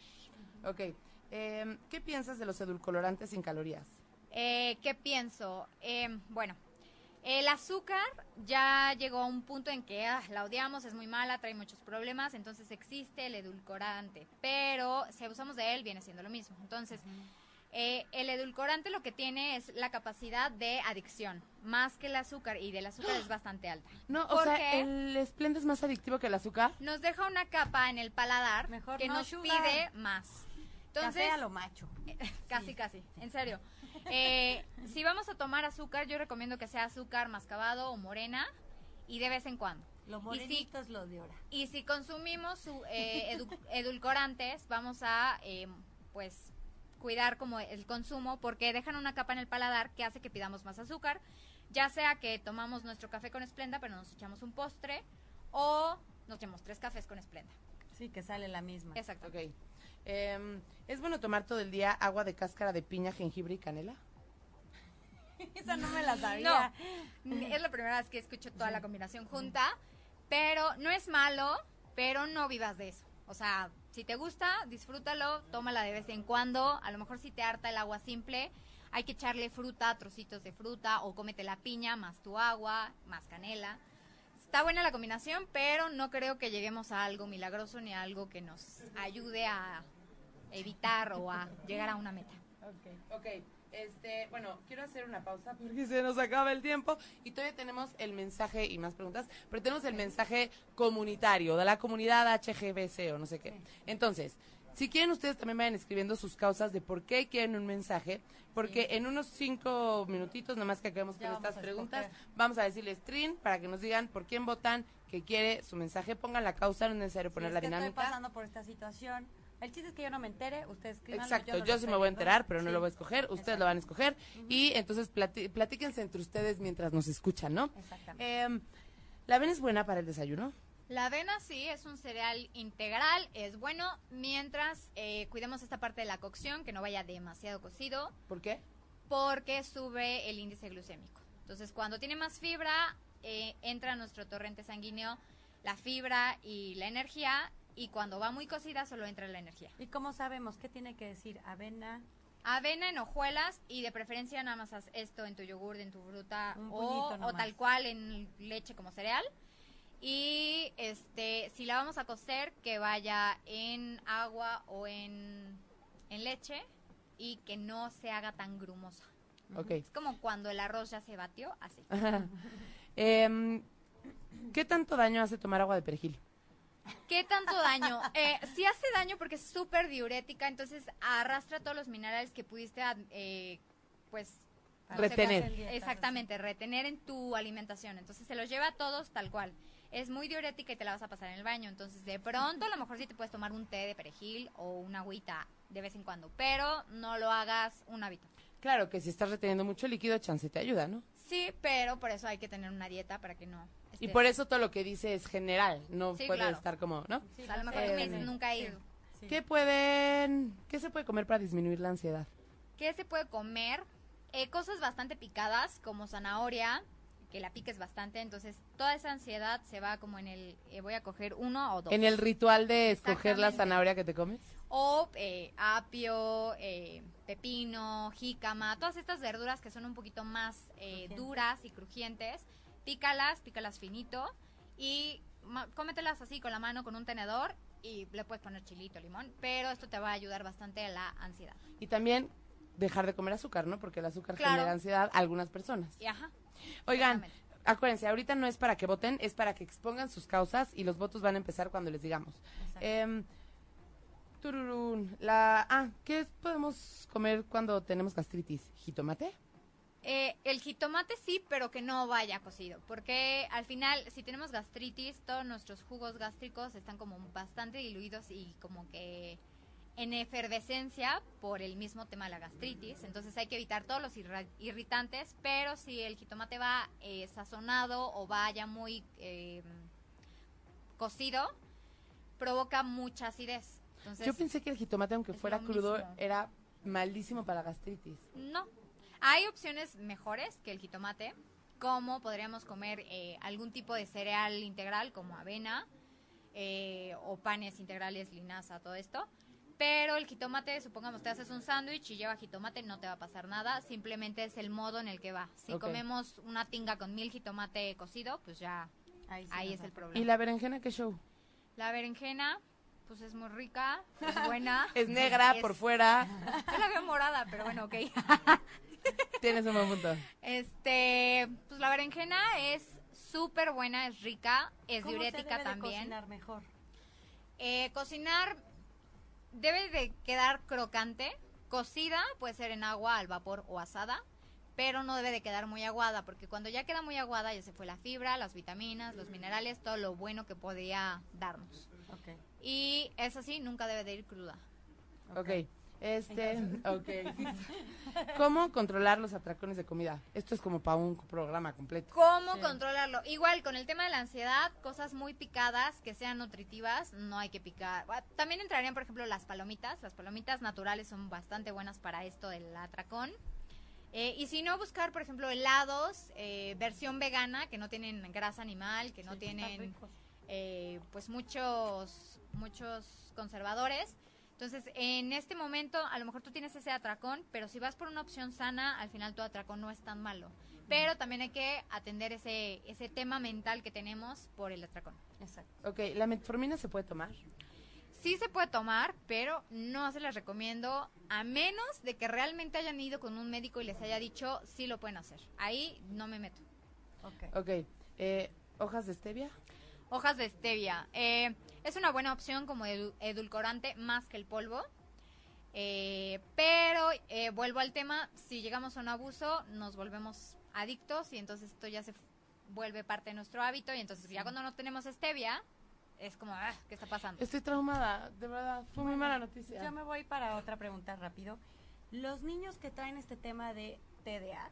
Ok. em, ¿Qué piensas de los edulcorantes sin calorías? Eh, ¿Qué pienso? Eh, bueno, el azúcar ya llegó a un punto en que ah, la odiamos, es muy mala, trae muchos problemas, entonces existe el edulcorante, pero si abusamos de él viene siendo lo mismo. Entonces, eh, el edulcorante lo que tiene es la capacidad de adicción, más que el azúcar, y del azúcar es bastante alta. No, o ¿Por sea, qué? el Splenda es más adictivo que el azúcar. Nos deja una capa en el paladar Mejor que no, nos sugar. pide más. Entonces, Café a lo macho. Casi, casi, en serio. Eh, si vamos a tomar azúcar, yo recomiendo que sea azúcar mascabado o morena y de vez en cuando. Los Y si- morenitos, los de ahora. Y si consumimos su, eh, edu- edulcorantes, vamos a, eh, pues, cuidar como el consumo porque dejan una capa en el paladar que hace que pidamos más azúcar, ya sea que tomamos nuestro café con esplenda, pero nos echamos un postre, o nos echamos tres cafés con esplenda. Sí, que sale la misma. Exacto. Ok. Em, ¿Es bueno tomar todo el día agua de cáscara de piña, jengibre y canela? Esa no me la sabía. No, es la primera vez que escucho toda la combinación junta, pero no es malo, pero no vivas de eso. O sea, si te gusta, disfrútalo, tómala de vez en cuando. A lo mejor si te harta el agua simple, hay que echarle fruta, trocitos de fruta, o cómete la piña, más tu agua, más canela. Está buena la combinación, pero no creo que lleguemos a algo milagroso ni a algo que nos ayude a evitar o a llegar a una meta. Ok, este, bueno, quiero hacer una pausa porque se nos acaba el tiempo y todavía tenemos el mensaje y más preguntas, pero tenemos el mensaje comunitario de la comunidad HGBC o no sé qué. Entonces, si quieren ustedes también vayan escribiendo sus causas de por qué quieren un mensaje, porque en unos cinco minutitos, nada más que acabemos con estas preguntas, escoger. vamos a decirles trin para que nos digan por quién votan, que quiere su mensaje, pongan la causa, no es necesario poner la es que dinámica. Estoy pasando por esta situación. El chiste es que yo no me entere, ustedes Exacto, no yo, sí me voy a enterar, pero no lo voy a escoger, ustedes Exacto. lo van a escoger y entonces platíquense entre ustedes mientras nos escuchan, ¿no? Exactamente. Em, ¿La avena es buena para el desayuno? La avena sí es un cereal integral, es bueno mientras eh, cuidemos esta parte de la cocción, que no vaya demasiado cocido, ¿Por qué? porque sube el índice glucémico. Entonces, cuando tiene más fibra, eh, entra a nuestro torrente sanguíneo la fibra y la energía, y cuando va muy cocida, solo entra la energía. ¿Y cómo sabemos qué tiene que decir avena? Avena en hojuelas y de preferencia nada más haz esto en tu yogur, en tu fruta o, o tal cual en leche como cereal. Y este, si la vamos a cocer, que vaya en agua o en, en leche y que no se haga tan grumosa. Ok. Es como cuando el arroz ya se batió, así. Em, ¿Qué tanto daño hace tomar agua de perejil? ¿Qué tanto daño? Eh, sí hace daño porque es súper diurética, entonces arrastra todos los minerales que pudiste, eh, pues... no Retener. exactamente, retener en tu alimentación. Entonces se los lleva a todos tal cual. Es muy diurética y te la vas a pasar en el baño. Entonces de pronto a lo mejor sí te puedes tomar un té de perejil o una agüita de vez en cuando, pero no lo hagas un hábito. Claro que si estás reteniendo mucho líquido, chance te ayuda, ¿no? Sí, pero por eso hay que tener una dieta para que no... Y por eso todo lo que dice es general, no Sí, puede claro. estar como, ¿no? Sí, a lo mejor tú me dices, nunca he ido. Sí. ¿Qué pueden, qué se puede comer para disminuir la ansiedad? ¿Qué se puede comer? Eh, cosas bastante picadas, como zanahoria, que la piques bastante, entonces toda esa ansiedad se va como en el, eh, voy a coger uno o dos. En el ritual de escoger la zanahoria que te comes. O eh, apio, eh, pepino, jícama, todas estas verduras que son un poquito más eh, duras y crujientes, pícalas, pícalas finito y cómetelas así con la mano, con un tenedor y le puedes poner chilito, limón, pero esto te va a ayudar bastante a la ansiedad. Y también dejar de comer azúcar, ¿no? Porque el azúcar Claro. genera ansiedad a algunas personas. Y ajá. Oigan, acuérdense, ahorita no es para que voten, es para que expongan sus causas y los votos van a empezar cuando les digamos. Em, tururún, la, ah, ¿qué podemos comer cuando tenemos gastritis? ¿Jitomate? Eh, el jitomate sí, pero que no vaya cocido, porque al final, si tenemos gastritis, todos nuestros jugos gástricos están como bastante diluidos y como que en efervescencia por el mismo tema de la gastritis. Entonces hay que evitar todos los irritantes, pero si el jitomate va eh, sazonado o va ya muy eh, cocido provoca mucha acidez. Entonces, Yo pensé que el jitomate, aunque fuera crudo, mismo. era malísimo para la gastritis. No. Hay opciones mejores que el jitomate, como podríamos comer eh, algún tipo de cereal integral como avena eh, o panes integrales, linaza, todo esto. Pero el jitomate, supongamos, te haces un sándwich y lleva jitomate, no te va a pasar nada. Simplemente es el modo en el que va. Si comemos una tinga con mil jitomate cocido, pues ya Ahí, sí ahí nos es el problema. ¿Y la berenjena qué show? La berenjena, pues es muy rica, es buena. Es negra Es- por fuera. Yo la veo morada, pero bueno, ok. Tienes un buen punto. Este, pues la berenjena es súper buena, es rica, es ¿Cómo se diurética debe de también. cocinar mejor? Eh, cocinar debe de quedar crocante. Cocida puede ser en agua, al vapor o asada, pero no debe de quedar muy aguada, porque cuando ya queda muy aguada ya se fue la fibra, las vitaminas, los minerales, todo lo bueno que podría darnos. Y eso sí, nunca debe de ir cruda. Ok. Este, ok. ¿Cómo controlar los atracones de comida? Esto es como para un programa completo. ¿Cómo controlarlo? Igual con el tema de la ansiedad, cosas muy picadas que sean nutritivas, no hay que picar. Ah, También entrarían, por ejemplo, las palomitas. Las palomitas naturales son bastante buenas para esto del atracón. Eh, y si no, buscar, por ejemplo, helados, eh, versión vegana, que no tienen grasa animal, que no Sí, tienen eh, pues muchos muchos conservadores. Entonces, en este momento, a lo mejor tú tienes ese atracón, pero si vas por una opción sana, al final tu atracón no es tan malo. Pero también hay que atender ese, ese tema mental que tenemos por el atracón. Exacto. Ok, ¿la metformina se puede tomar? Sí se puede tomar, pero no se les recomiendo a menos de que realmente hayan ido con un médico y les haya dicho sí lo pueden hacer. Ahí no me meto. Ok. Ok, eh, ¿hojas de stevia? Hojas de stevia. Eh, es una buena opción como edu- edulcorante más que el polvo. Eh, pero eh, vuelvo al tema, si llegamos a un abuso nos volvemos adictos y entonces esto ya se vuelve parte de nuestro hábito y entonces ya cuando no tenemos stevia es como, ah, ¿qué está pasando? Estoy traumada, de verdad, fue muy mala noticia. Yo me voy para otra pregunta rápido. Los niños que traen este tema de TDA,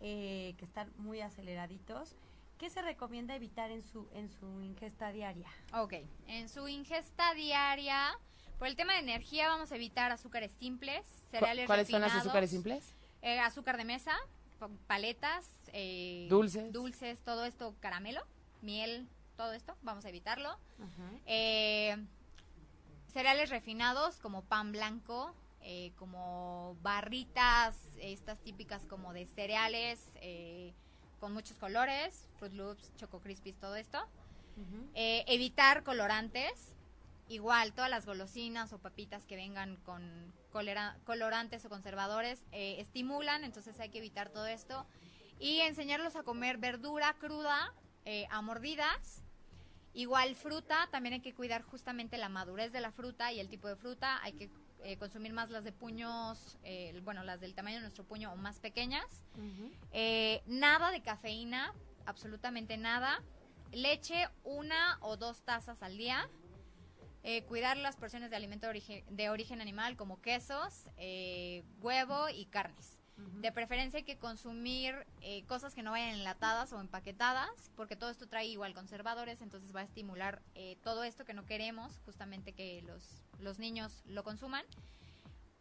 eh, que están muy aceleraditos, ¿qué se recomienda evitar en su en su ingesta diaria? Ok, en su ingesta diaria, por el tema de energía vamos a evitar azúcares simples, ¿Cu- cereales ¿Cuáles son refinados, azúcares simples? eh, azúcar de mesa, pa- paletas, eh, Dulces. dulces, todo esto, caramelo, miel, todo esto, vamos a evitarlo. Eh, cereales refinados como pan blanco, eh, como barritas, estas típicas como de cereales eh, con muchos colores, Fruit Loops, Choco Crispies, todo esto. Eh, evitar colorantes, igual todas las golosinas o papitas que vengan con colera- colorantes o conservadores eh, estimulan, entonces hay que evitar todo esto. Y enseñarlos a comer verdura cruda eh, a mordidas. Igual fruta, también hay que cuidar justamente la madurez de la fruta y el tipo de fruta. Hay que eh, consumir más las de puños, eh, bueno, las del tamaño de nuestro puño o más pequeñas. Eh, nada de cafeína, absolutamente nada. Leche, una o dos tazas al día. Eh, cuidar las porciones de alimento de origen, de origen animal como quesos, eh, huevo y carnes. De preferencia hay que consumir eh, cosas que no vayan enlatadas o empaquetadas, porque todo esto trae igual conservadores, entonces va a estimular eh, todo esto que no queremos, justamente que los, los niños lo consuman.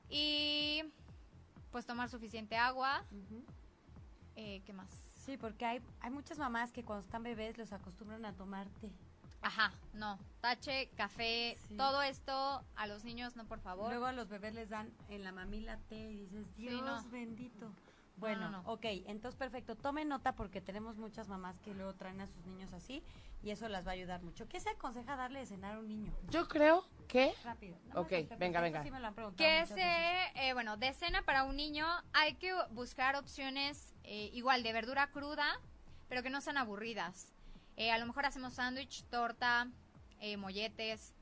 Y pues tomar suficiente agua. Eh, ¿Qué más? Sí, porque hay, hay muchas mamás que cuando están bebés los acostumbran a tomar té. Ajá, no. Tache, café, Sí. todo esto a los niños, no, por favor. Luego a los bebés les dan en la mamila té y dices, Sí, Dios no. bendito. Bueno, no, no. ok, entonces perfecto. Tomen nota porque tenemos muchas mamás que luego traen a sus niños así y eso las va a ayudar mucho. ¿Qué se aconseja darle de cenar a un niño? Yo creo que... Rápido. Ok, venga, porque venga. esto sí me lo han preguntado que se, eh, bueno, de cena para un niño hay que buscar opciones eh, igual de verdura cruda, pero que no sean aburridas. Eh, a lo mejor hacemos sándwich, torta, eh, molletes,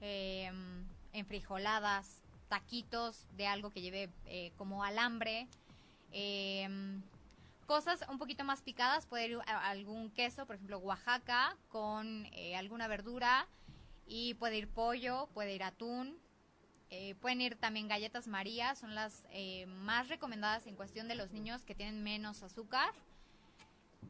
eh, enfrijoladas, taquitos de algo que lleve eh, como alambre. eh, cosas un poquito más picadas, puede ir algún queso, por ejemplo, Oaxaca, con alguna verdura. Y puede ir pollo, puede ir atún, pueden ir también galletas María, son las eh, más recomendadas en cuestión de los niños que tienen menos azúcar.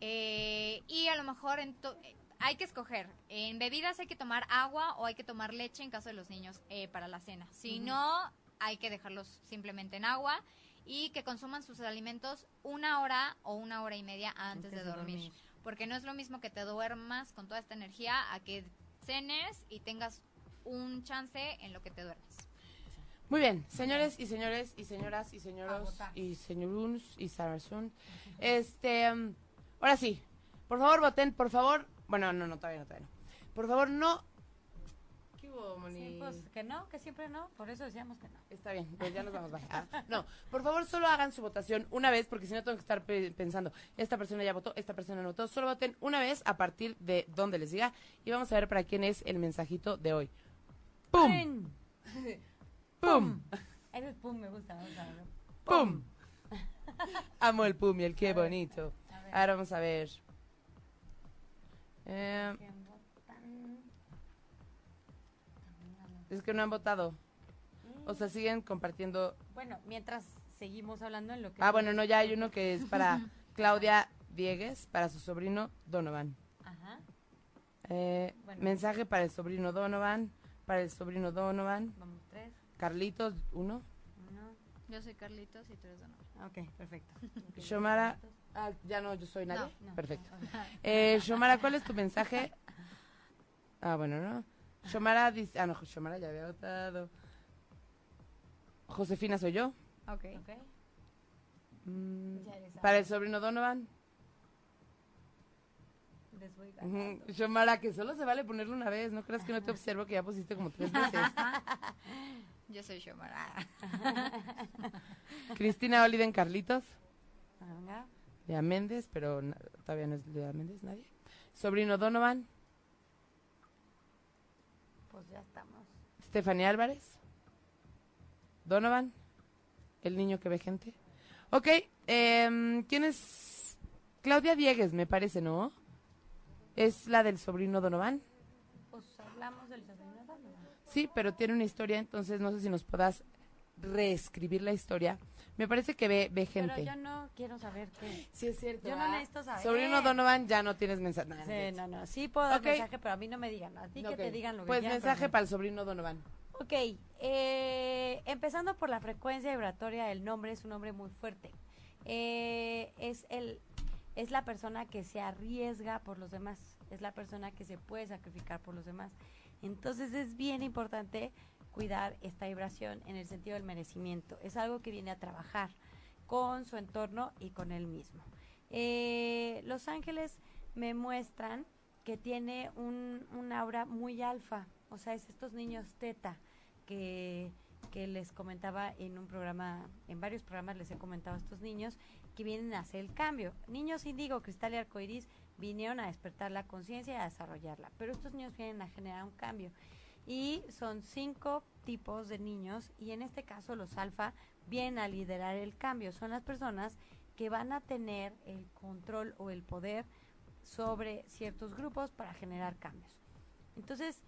Eh, y a lo mejor en to- eh, hay que escoger. En bebidas hay que tomar agua o hay que tomar leche en caso de los niños eh, para la cena. Si no, hay que dejarlos simplemente en agua y que consuman sus alimentos una hora o una hora y media antes, de, dormir. Porque no es lo mismo que te duermas con toda esta energía a que cenes y tengas un chance en lo que te duermes. Muy bien, señores y señores y señoras y señoros y señoruns y sarasun. Este, um, ahora sí, por favor voten, por favor. Bueno, no, no, todavía no, todavía no. Por favor, no. ¿Qué hubo, Moni? Sí, pues que no, que siempre no, por eso decíamos que no. Está bien, pues ya nos vamos. bye. Ah, no, por favor, solo hagan su votación una vez, porque si no tengo que estar pe- pensando, esta persona ya votó, esta persona no votó. Solo voten una vez a partir de donde les diga. Y vamos a ver para quién es el mensajito de hoy. ¡Pum! ¡Pum! Ese pum me gusta, me gusta. ¡Pum! Amo el pum y el qué bonito. A ver. Ahora vamos a ver. Eh, es que no han votado. O sea, siguen compartiendo. Bueno, mientras seguimos hablando en lo que... Ah, bueno, no, ya hay uno que es para Claudia Diegues, para su sobrino Donovan. Ajá. Eh, Bueno. Mensaje para el sobrino Donovan, para el sobrino Donovan. Vamos, tres, Carlitos, uno. uno. Yo soy Carlitos y tú eres Donovan. Ok, perfecto. Xiomara, ah, ya no, yo soy nadie. No, Perfecto. no, ok. Eh, Xiomara, ¿cuál es tu mensaje? Ah, bueno, ¿no? Xiomara dice, ah, no, Xiomara ya había votado. Josefina soy yo. Ok. Ok. Mm, Ya eres para el sobrino Donovan. Les voy Ujú. ganando. Xiomara, que solo se vale ponerlo una vez. No creas que no te observo que ya pusiste como tres veces. Yo soy Xiomara. Cristina Oliden Carlitos. Venga. Lea Méndez, pero todavía no es Lea Méndez, nadie. Sobrino Donovan. Pues ya estamos. Stephanie Álvarez. Donovan. El niño que ve gente. Ok, em, ¿quién es? Claudia Diegues, me parece, ¿no? Es la del sobrino Donovan. Pues hablamos del sobrino de Donovan. Sí, pero tiene una historia, entonces no sé si nos puedas reescribir la historia. Me parece que ve, ve gente. Pero yo no quiero saber qué. Sí, es cierto. Yo no necesito saber. Sobrino Donovan, ya no tienes mensaje. No, Sí, no, no. Sí puedo dar mensaje, pero a mí no me digan. A ti que te digan lo que Pues mensaje para el sobrino Donovan. Ok, eh, empezando por la frecuencia vibratoria del nombre, es un nombre muy fuerte. Eh, es, el, es la persona que se arriesga por los demás, es la persona que se puede sacrificar por los demás. Entonces es bien importante cuidar esta vibración en el sentido del merecimiento. Es algo que viene a trabajar con su entorno y con él mismo. Eh, los ángeles me muestran que tiene un, un aura muy alfa, o sea, es estos niños teta que, que les comentaba en un programa, en varios programas les he comentado a estos niños que vienen a hacer el cambio. Niños índigo, cristal y arcoiris vinieron a despertar la conciencia y a desarrollarla, pero estos niños vienen a generar un cambio. Y son cinco tipos de niños y en este caso los alfa vienen a liderar el cambio. Son las personas que van a tener el control o el poder sobre ciertos grupos para generar cambios. Entonces,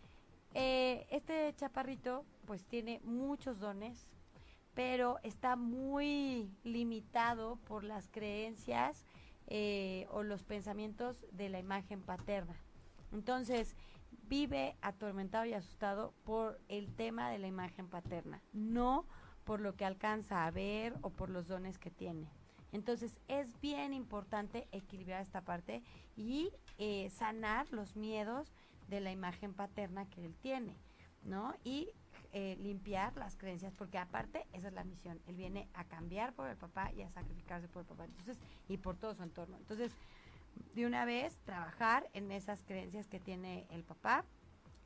eh, este chaparrito pues tiene muchos dones, pero está muy limitado por las creencias eh, o los pensamientos de la imagen paterna. Entonces, vive atormentado y asustado por el tema de la imagen paterna, no por lo que alcanza a ver o por los dones que tiene. Entonces es bien importante equilibrar esta parte y eh, sanar los miedos de la imagen paterna que él tiene, ¿no? Y eh, limpiar las creencias, porque aparte esa es la misión. Él viene a cambiar por el papá y a sacrificarse por el papá, entonces y por todo su entorno. Entonces, de una vez trabajar en esas creencias que tiene el papá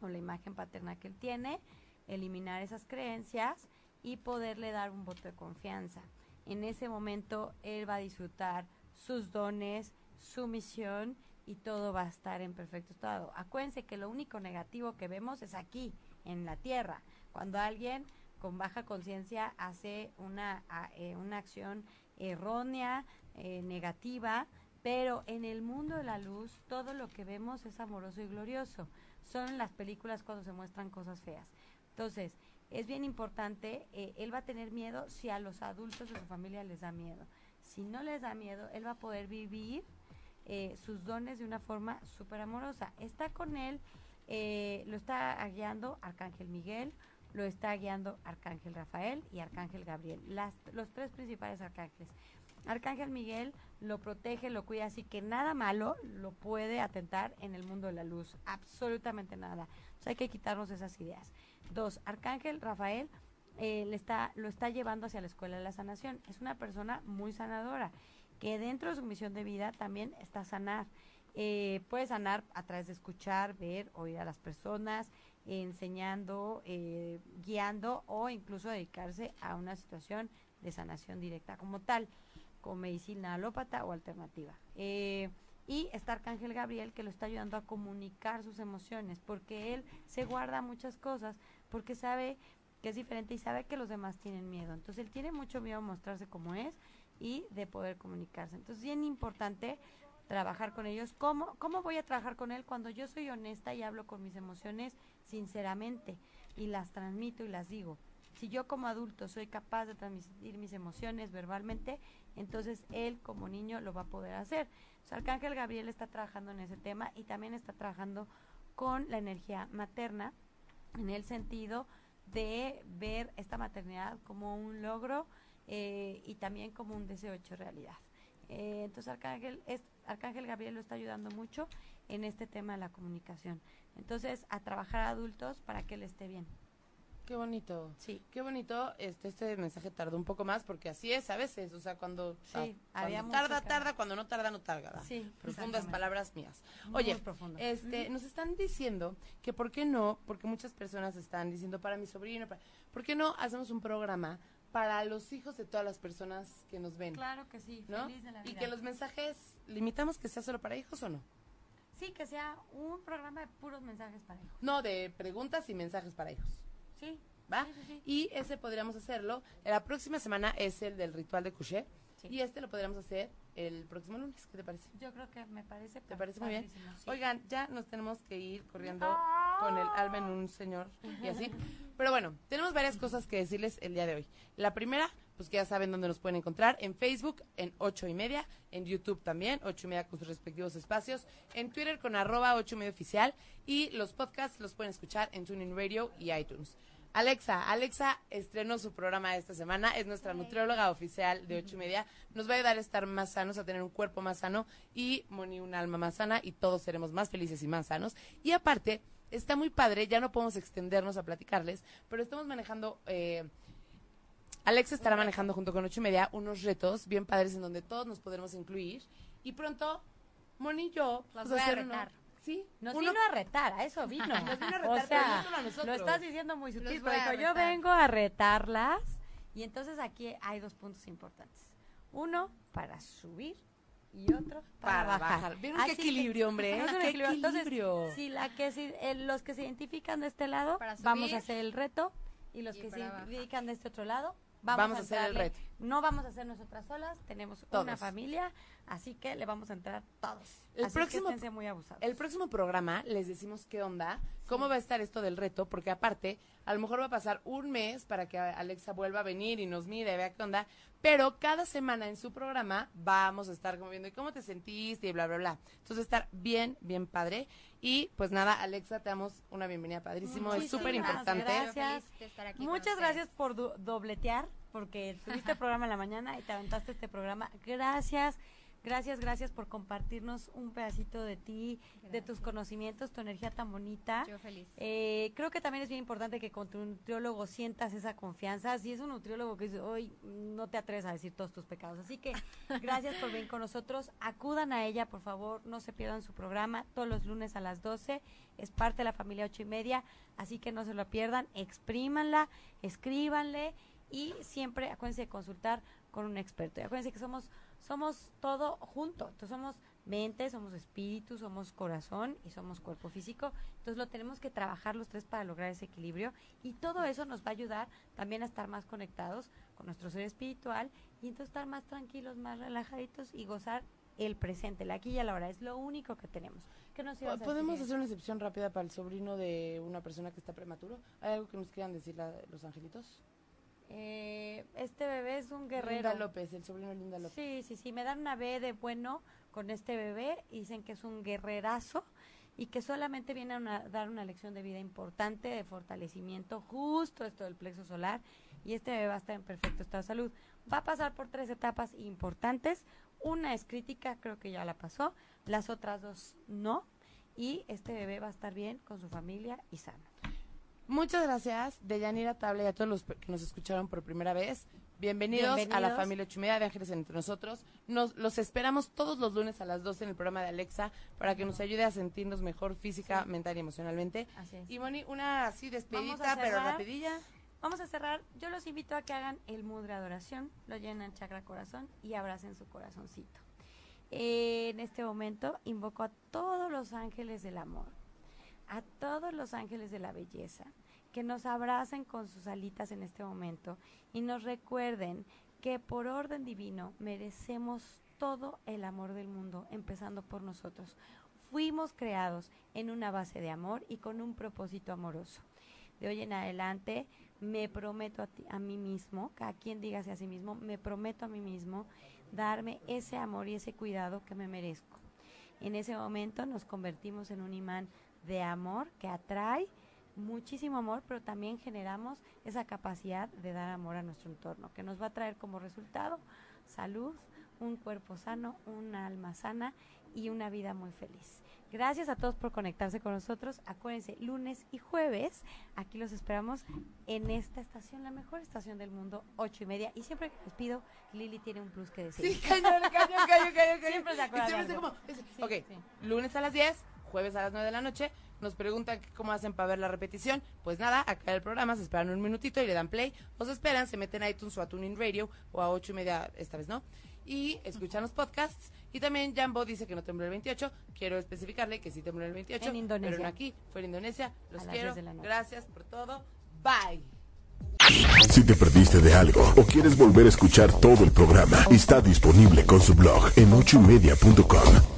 o la imagen paterna que él tiene, eliminar esas creencias y poderle dar un voto de confianza. En ese momento él va a disfrutar sus dones, su misión y todo va a estar en perfecto estado. Acuérdense que lo único negativo que vemos es aquí, en la tierra. Cuando alguien con baja conciencia hace una, eh, una acción errónea, eh, negativa, pero en el mundo de la luz todo lo que vemos es amoroso y glorioso. Son las películas cuando se muestran cosas feas. Entonces, es bien importante, eh, él va a tener miedo si a los adultos de su familia les da miedo. Si no les da miedo, él va a poder vivir eh, sus dones de una forma súper amorosa. Está con él, eh, lo está guiando Arcángel Miguel, lo está guiando Arcángel Rafael y Arcángel Gabriel, las, los tres principales arcángeles. Arcángel Miguel lo protege, lo cuida, así que nada malo lo puede atentar en el mundo de la luz, absolutamente nada. O hay que quitarnos esas ideas. Dos, Arcángel Rafael eh, le está, lo está llevando hacia la escuela de la sanación. Es una persona muy sanadora, que dentro de su misión de vida también está sanar. Eh, puede sanar a través de escuchar, ver, oír a las personas, enseñando, eh, guiando o incluso dedicarse a una situación de sanación directa como tal, con medicina alópata o alternativa. Eh, y está Arcángel Gabriel que lo está ayudando a comunicar sus emociones, porque él se guarda muchas cosas, porque sabe que es diferente y sabe que los demás tienen miedo. Entonces él tiene mucho miedo a mostrarse como es y de poder comunicarse. Entonces es bien importante trabajar con ellos. ¿Cómo, ¿Cómo voy a trabajar con él cuando yo soy honesta y hablo con mis emociones sinceramente y las transmito y las digo? Si yo como adulto soy capaz de transmitir mis emociones verbalmente, entonces él como niño lo va a poder hacer. O Arcángel Gabriel está trabajando en ese tema y también está trabajando con la energía materna en el sentido de ver esta maternidad como un logro eh, y también como un deseo hecho realidad. Eh, entonces Arcángel, es, Arcángel Gabriel lo está ayudando mucho en este tema de la comunicación. Entonces, a trabajar a adultos para que él esté bien. Qué bonito. Sí. Qué bonito. Este, este mensaje tardó un poco más porque así es a veces. O sea, cuando, Sí, ah, había cuando tarda, tarda, cuando no tarda, no tarda. Sí, Profundas palabras mías. Muy Oye, profundo. este, nos están diciendo que por qué no, porque muchas personas están diciendo para mi sobrino, para- ¿por qué no hacemos un programa para los hijos de todas las personas que nos ven? Claro que sí, ¿no? feliz de la Y que los mensajes, ¿limitamos que sea solo para hijos o no? Sí, que sea un programa de puros mensajes para hijos. No, de preguntas y mensajes para hijos. Sí. ¿va? Sí, sí, sí. Y ese podríamos hacerlo. La próxima semana es el del ritual de couché. Sí. Y este lo podríamos hacer el próximo lunes. ¿Qué te parece? Yo creo que me parece ¿Te parece muy bien? sí. Oigan, ya nos tenemos que ir corriendo con el alma en un señor y así. Pero bueno, tenemos varias cosas que decirles el día de hoy. La primera, pues que ya saben dónde nos pueden encontrar. En Facebook, en ocho y media. En YouTube también, ocho y media con sus respectivos espacios. En Twitter con arroba ocho y media oficial. Y los podcasts los pueden escuchar en TuneIn Radio y iTunes. Alexa, Alexa estrenó su programa esta semana, es nuestra nutrióloga oficial de ocho y media, nos va a ayudar a estar más sanos, a tener un cuerpo más sano y Moni un alma más sana y todos seremos más felices y más sanos. Y aparte, está muy padre, ya no podemos extendernos a platicarles, pero estamos manejando, eh, Alexa estará manejando junto con ocho y media unos retos bien padres en donde todos nos podremos incluir. Y pronto Moni y yo Los pues, voy a uno- retar. Sí, Nos uno- vino a retar, a eso vino. Nos vino a retar, o pero sea, no solo a nosotros. lo estás diciendo muy sutil, pero dijo, yo vengo a retarlas. Y entonces aquí hay dos puntos importantes. Uno, para subir y otro para, para bajar. bajar. ¿Vieron qué que- equilibrio, hombre? tenemos un ¿Qué equilibrio. Entonces, si la que se- eh, los que se identifican de este lado, vamos a hacer el reto. Y los Y que se bajar. identifican de este otro lado, vamos, Vamos a hacer el reto. No vamos a hacer nosotras solas, tenemos una familia, así que le vamos a entrar todos. El así próximo- que muy abusados. El próximo programa les decimos qué onda, cómo va a estar esto del reto, porque aparte, a lo mejor va a pasar un mes para que Alexa vuelva a venir y nos mire, vea qué onda, pero cada semana en su programa vamos a estar como viendo "¿Y cómo te sentiste y bla, bla, bla. Entonces estar bien, bien padre. Y pues nada, Alexa, te damos una bienvenida padrísimo, es súper importante. gracias. Muchas gracias por do- dobletear, porque tuviste programa en la mañana y te aventaste este programa. Gracias, gracias, gracias por compartirnos un pedacito de ti, de tus conocimientos, tu energía tan bonita. Yo feliz. Eh, creo que también es bien importante que con tu nutriólogo sientas esa confianza. Si es un nutriólogo que dice, hoy no te atreves a decir todos tus pecados. Así que gracias por venir con nosotros. Acudan a ella, por favor. No se pierdan su programa todos los lunes a las 12. Es parte de la familia ocho y media. Así que no se lo pierdan. Exprímanla, escríbanle y siempre acuérdense de consultar con un experto. Y acuérdense que somos, somos todo junto. Entonces somos mente, somos espíritu, somos corazón y somos cuerpo físico. Entonces lo tenemos que trabajar los tres para lograr ese equilibrio y todo eso nos va a ayudar también a estar más conectados con nuestro ser espiritual y entonces estar más tranquilos, más relajaditos y gozar el presente, la aquí y la hora. Es lo único que tenemos. ¿Qué nos ibas a decir, ¿Podemos hacer una excepción rápida para el sobrino de una persona que está prematuro? ¿Hay algo que nos quieran decir la- los angelitos? Eh, este bebé es un guerrero. Linda López, el sobrino Linda López. Sí, sí, sí, me dan una B de bueno con este bebé. Dicen que es un guerrerazo y que solamente viene a una- dar una lección de vida importante, de fortalecimiento, justo esto del plexo solar. Y este bebé va a estar en perfecto estado de salud. Va a pasar por tres etapas importantes. Una es crítica, creo que ya la pasó. Las otras dos no. Y este bebé va a estar bien con su familia y sano. Muchas gracias, Deyanira Tabla y a todos los que nos escucharon por primera vez. Bienvenidos, a la familia Ochumedia de Ángeles entre nosotros. Nos los esperamos todos los lunes a las 12 en el programa de Alexa para que nos ayude a sentirnos mejor física, mental y emocionalmente. Así es. Y Moni, una así despedida, pero rapidilla. Vamos a cerrar. Yo los invito a que hagan el mudra adoración, lo llenen al chakra corazón y abracen su corazoncito. En este momento invoco a todos los ángeles del amor, a todos los ángeles de la belleza, que nos abracen con sus alitas en este momento y nos recuerden que por orden divino merecemos todo el amor del mundo, empezando por nosotros. Fuimos creados en una base de amor y con un propósito amoroso. De hoy en adelante me prometo a, mí mismo, cada quien dígase a sí mismo, me prometo a mí mismo darme ese amor y ese cuidado que me merezco. En ese momento nos convertimos en un imán de amor que atrae muchísimo amor, pero también generamos esa capacidad de dar amor a nuestro entorno, que nos va a traer como resultado salud, un cuerpo sano, un alma sana y una vida muy feliz. Gracias a todos por conectarse con nosotros. Acuérdense, lunes y jueves, aquí los esperamos en esta estación, la mejor estación del mundo, ocho y media. Y siempre les pido, Lili tiene un plus que decir. Sí, cañón, cañón, cañón, cañón, cañón. Siempre se acuerda siempre es- Sí, ok, sí. lunes a las 10, jueves a las 9 de la noche. Nos preguntan cómo hacen para ver la repetición. Pues nada, acá el programa se esperan un minutito y le dan play. O se esperan, se meten a iTunes o a Tuning Radio o a 8 y media, esta vez no. Y escuchan los podcasts. Y también Jambo dice que no tembló el 28. Quiero especificarle que sí tembló el 28. En Indonesia. Pero no aquí, fue en Indonesia. Los quiero. 10 de la noche. Gracias por todo. Bye. Si te perdiste de algo o quieres volver a escuchar todo el programa, está disponible con su blog en ochoymedia.com.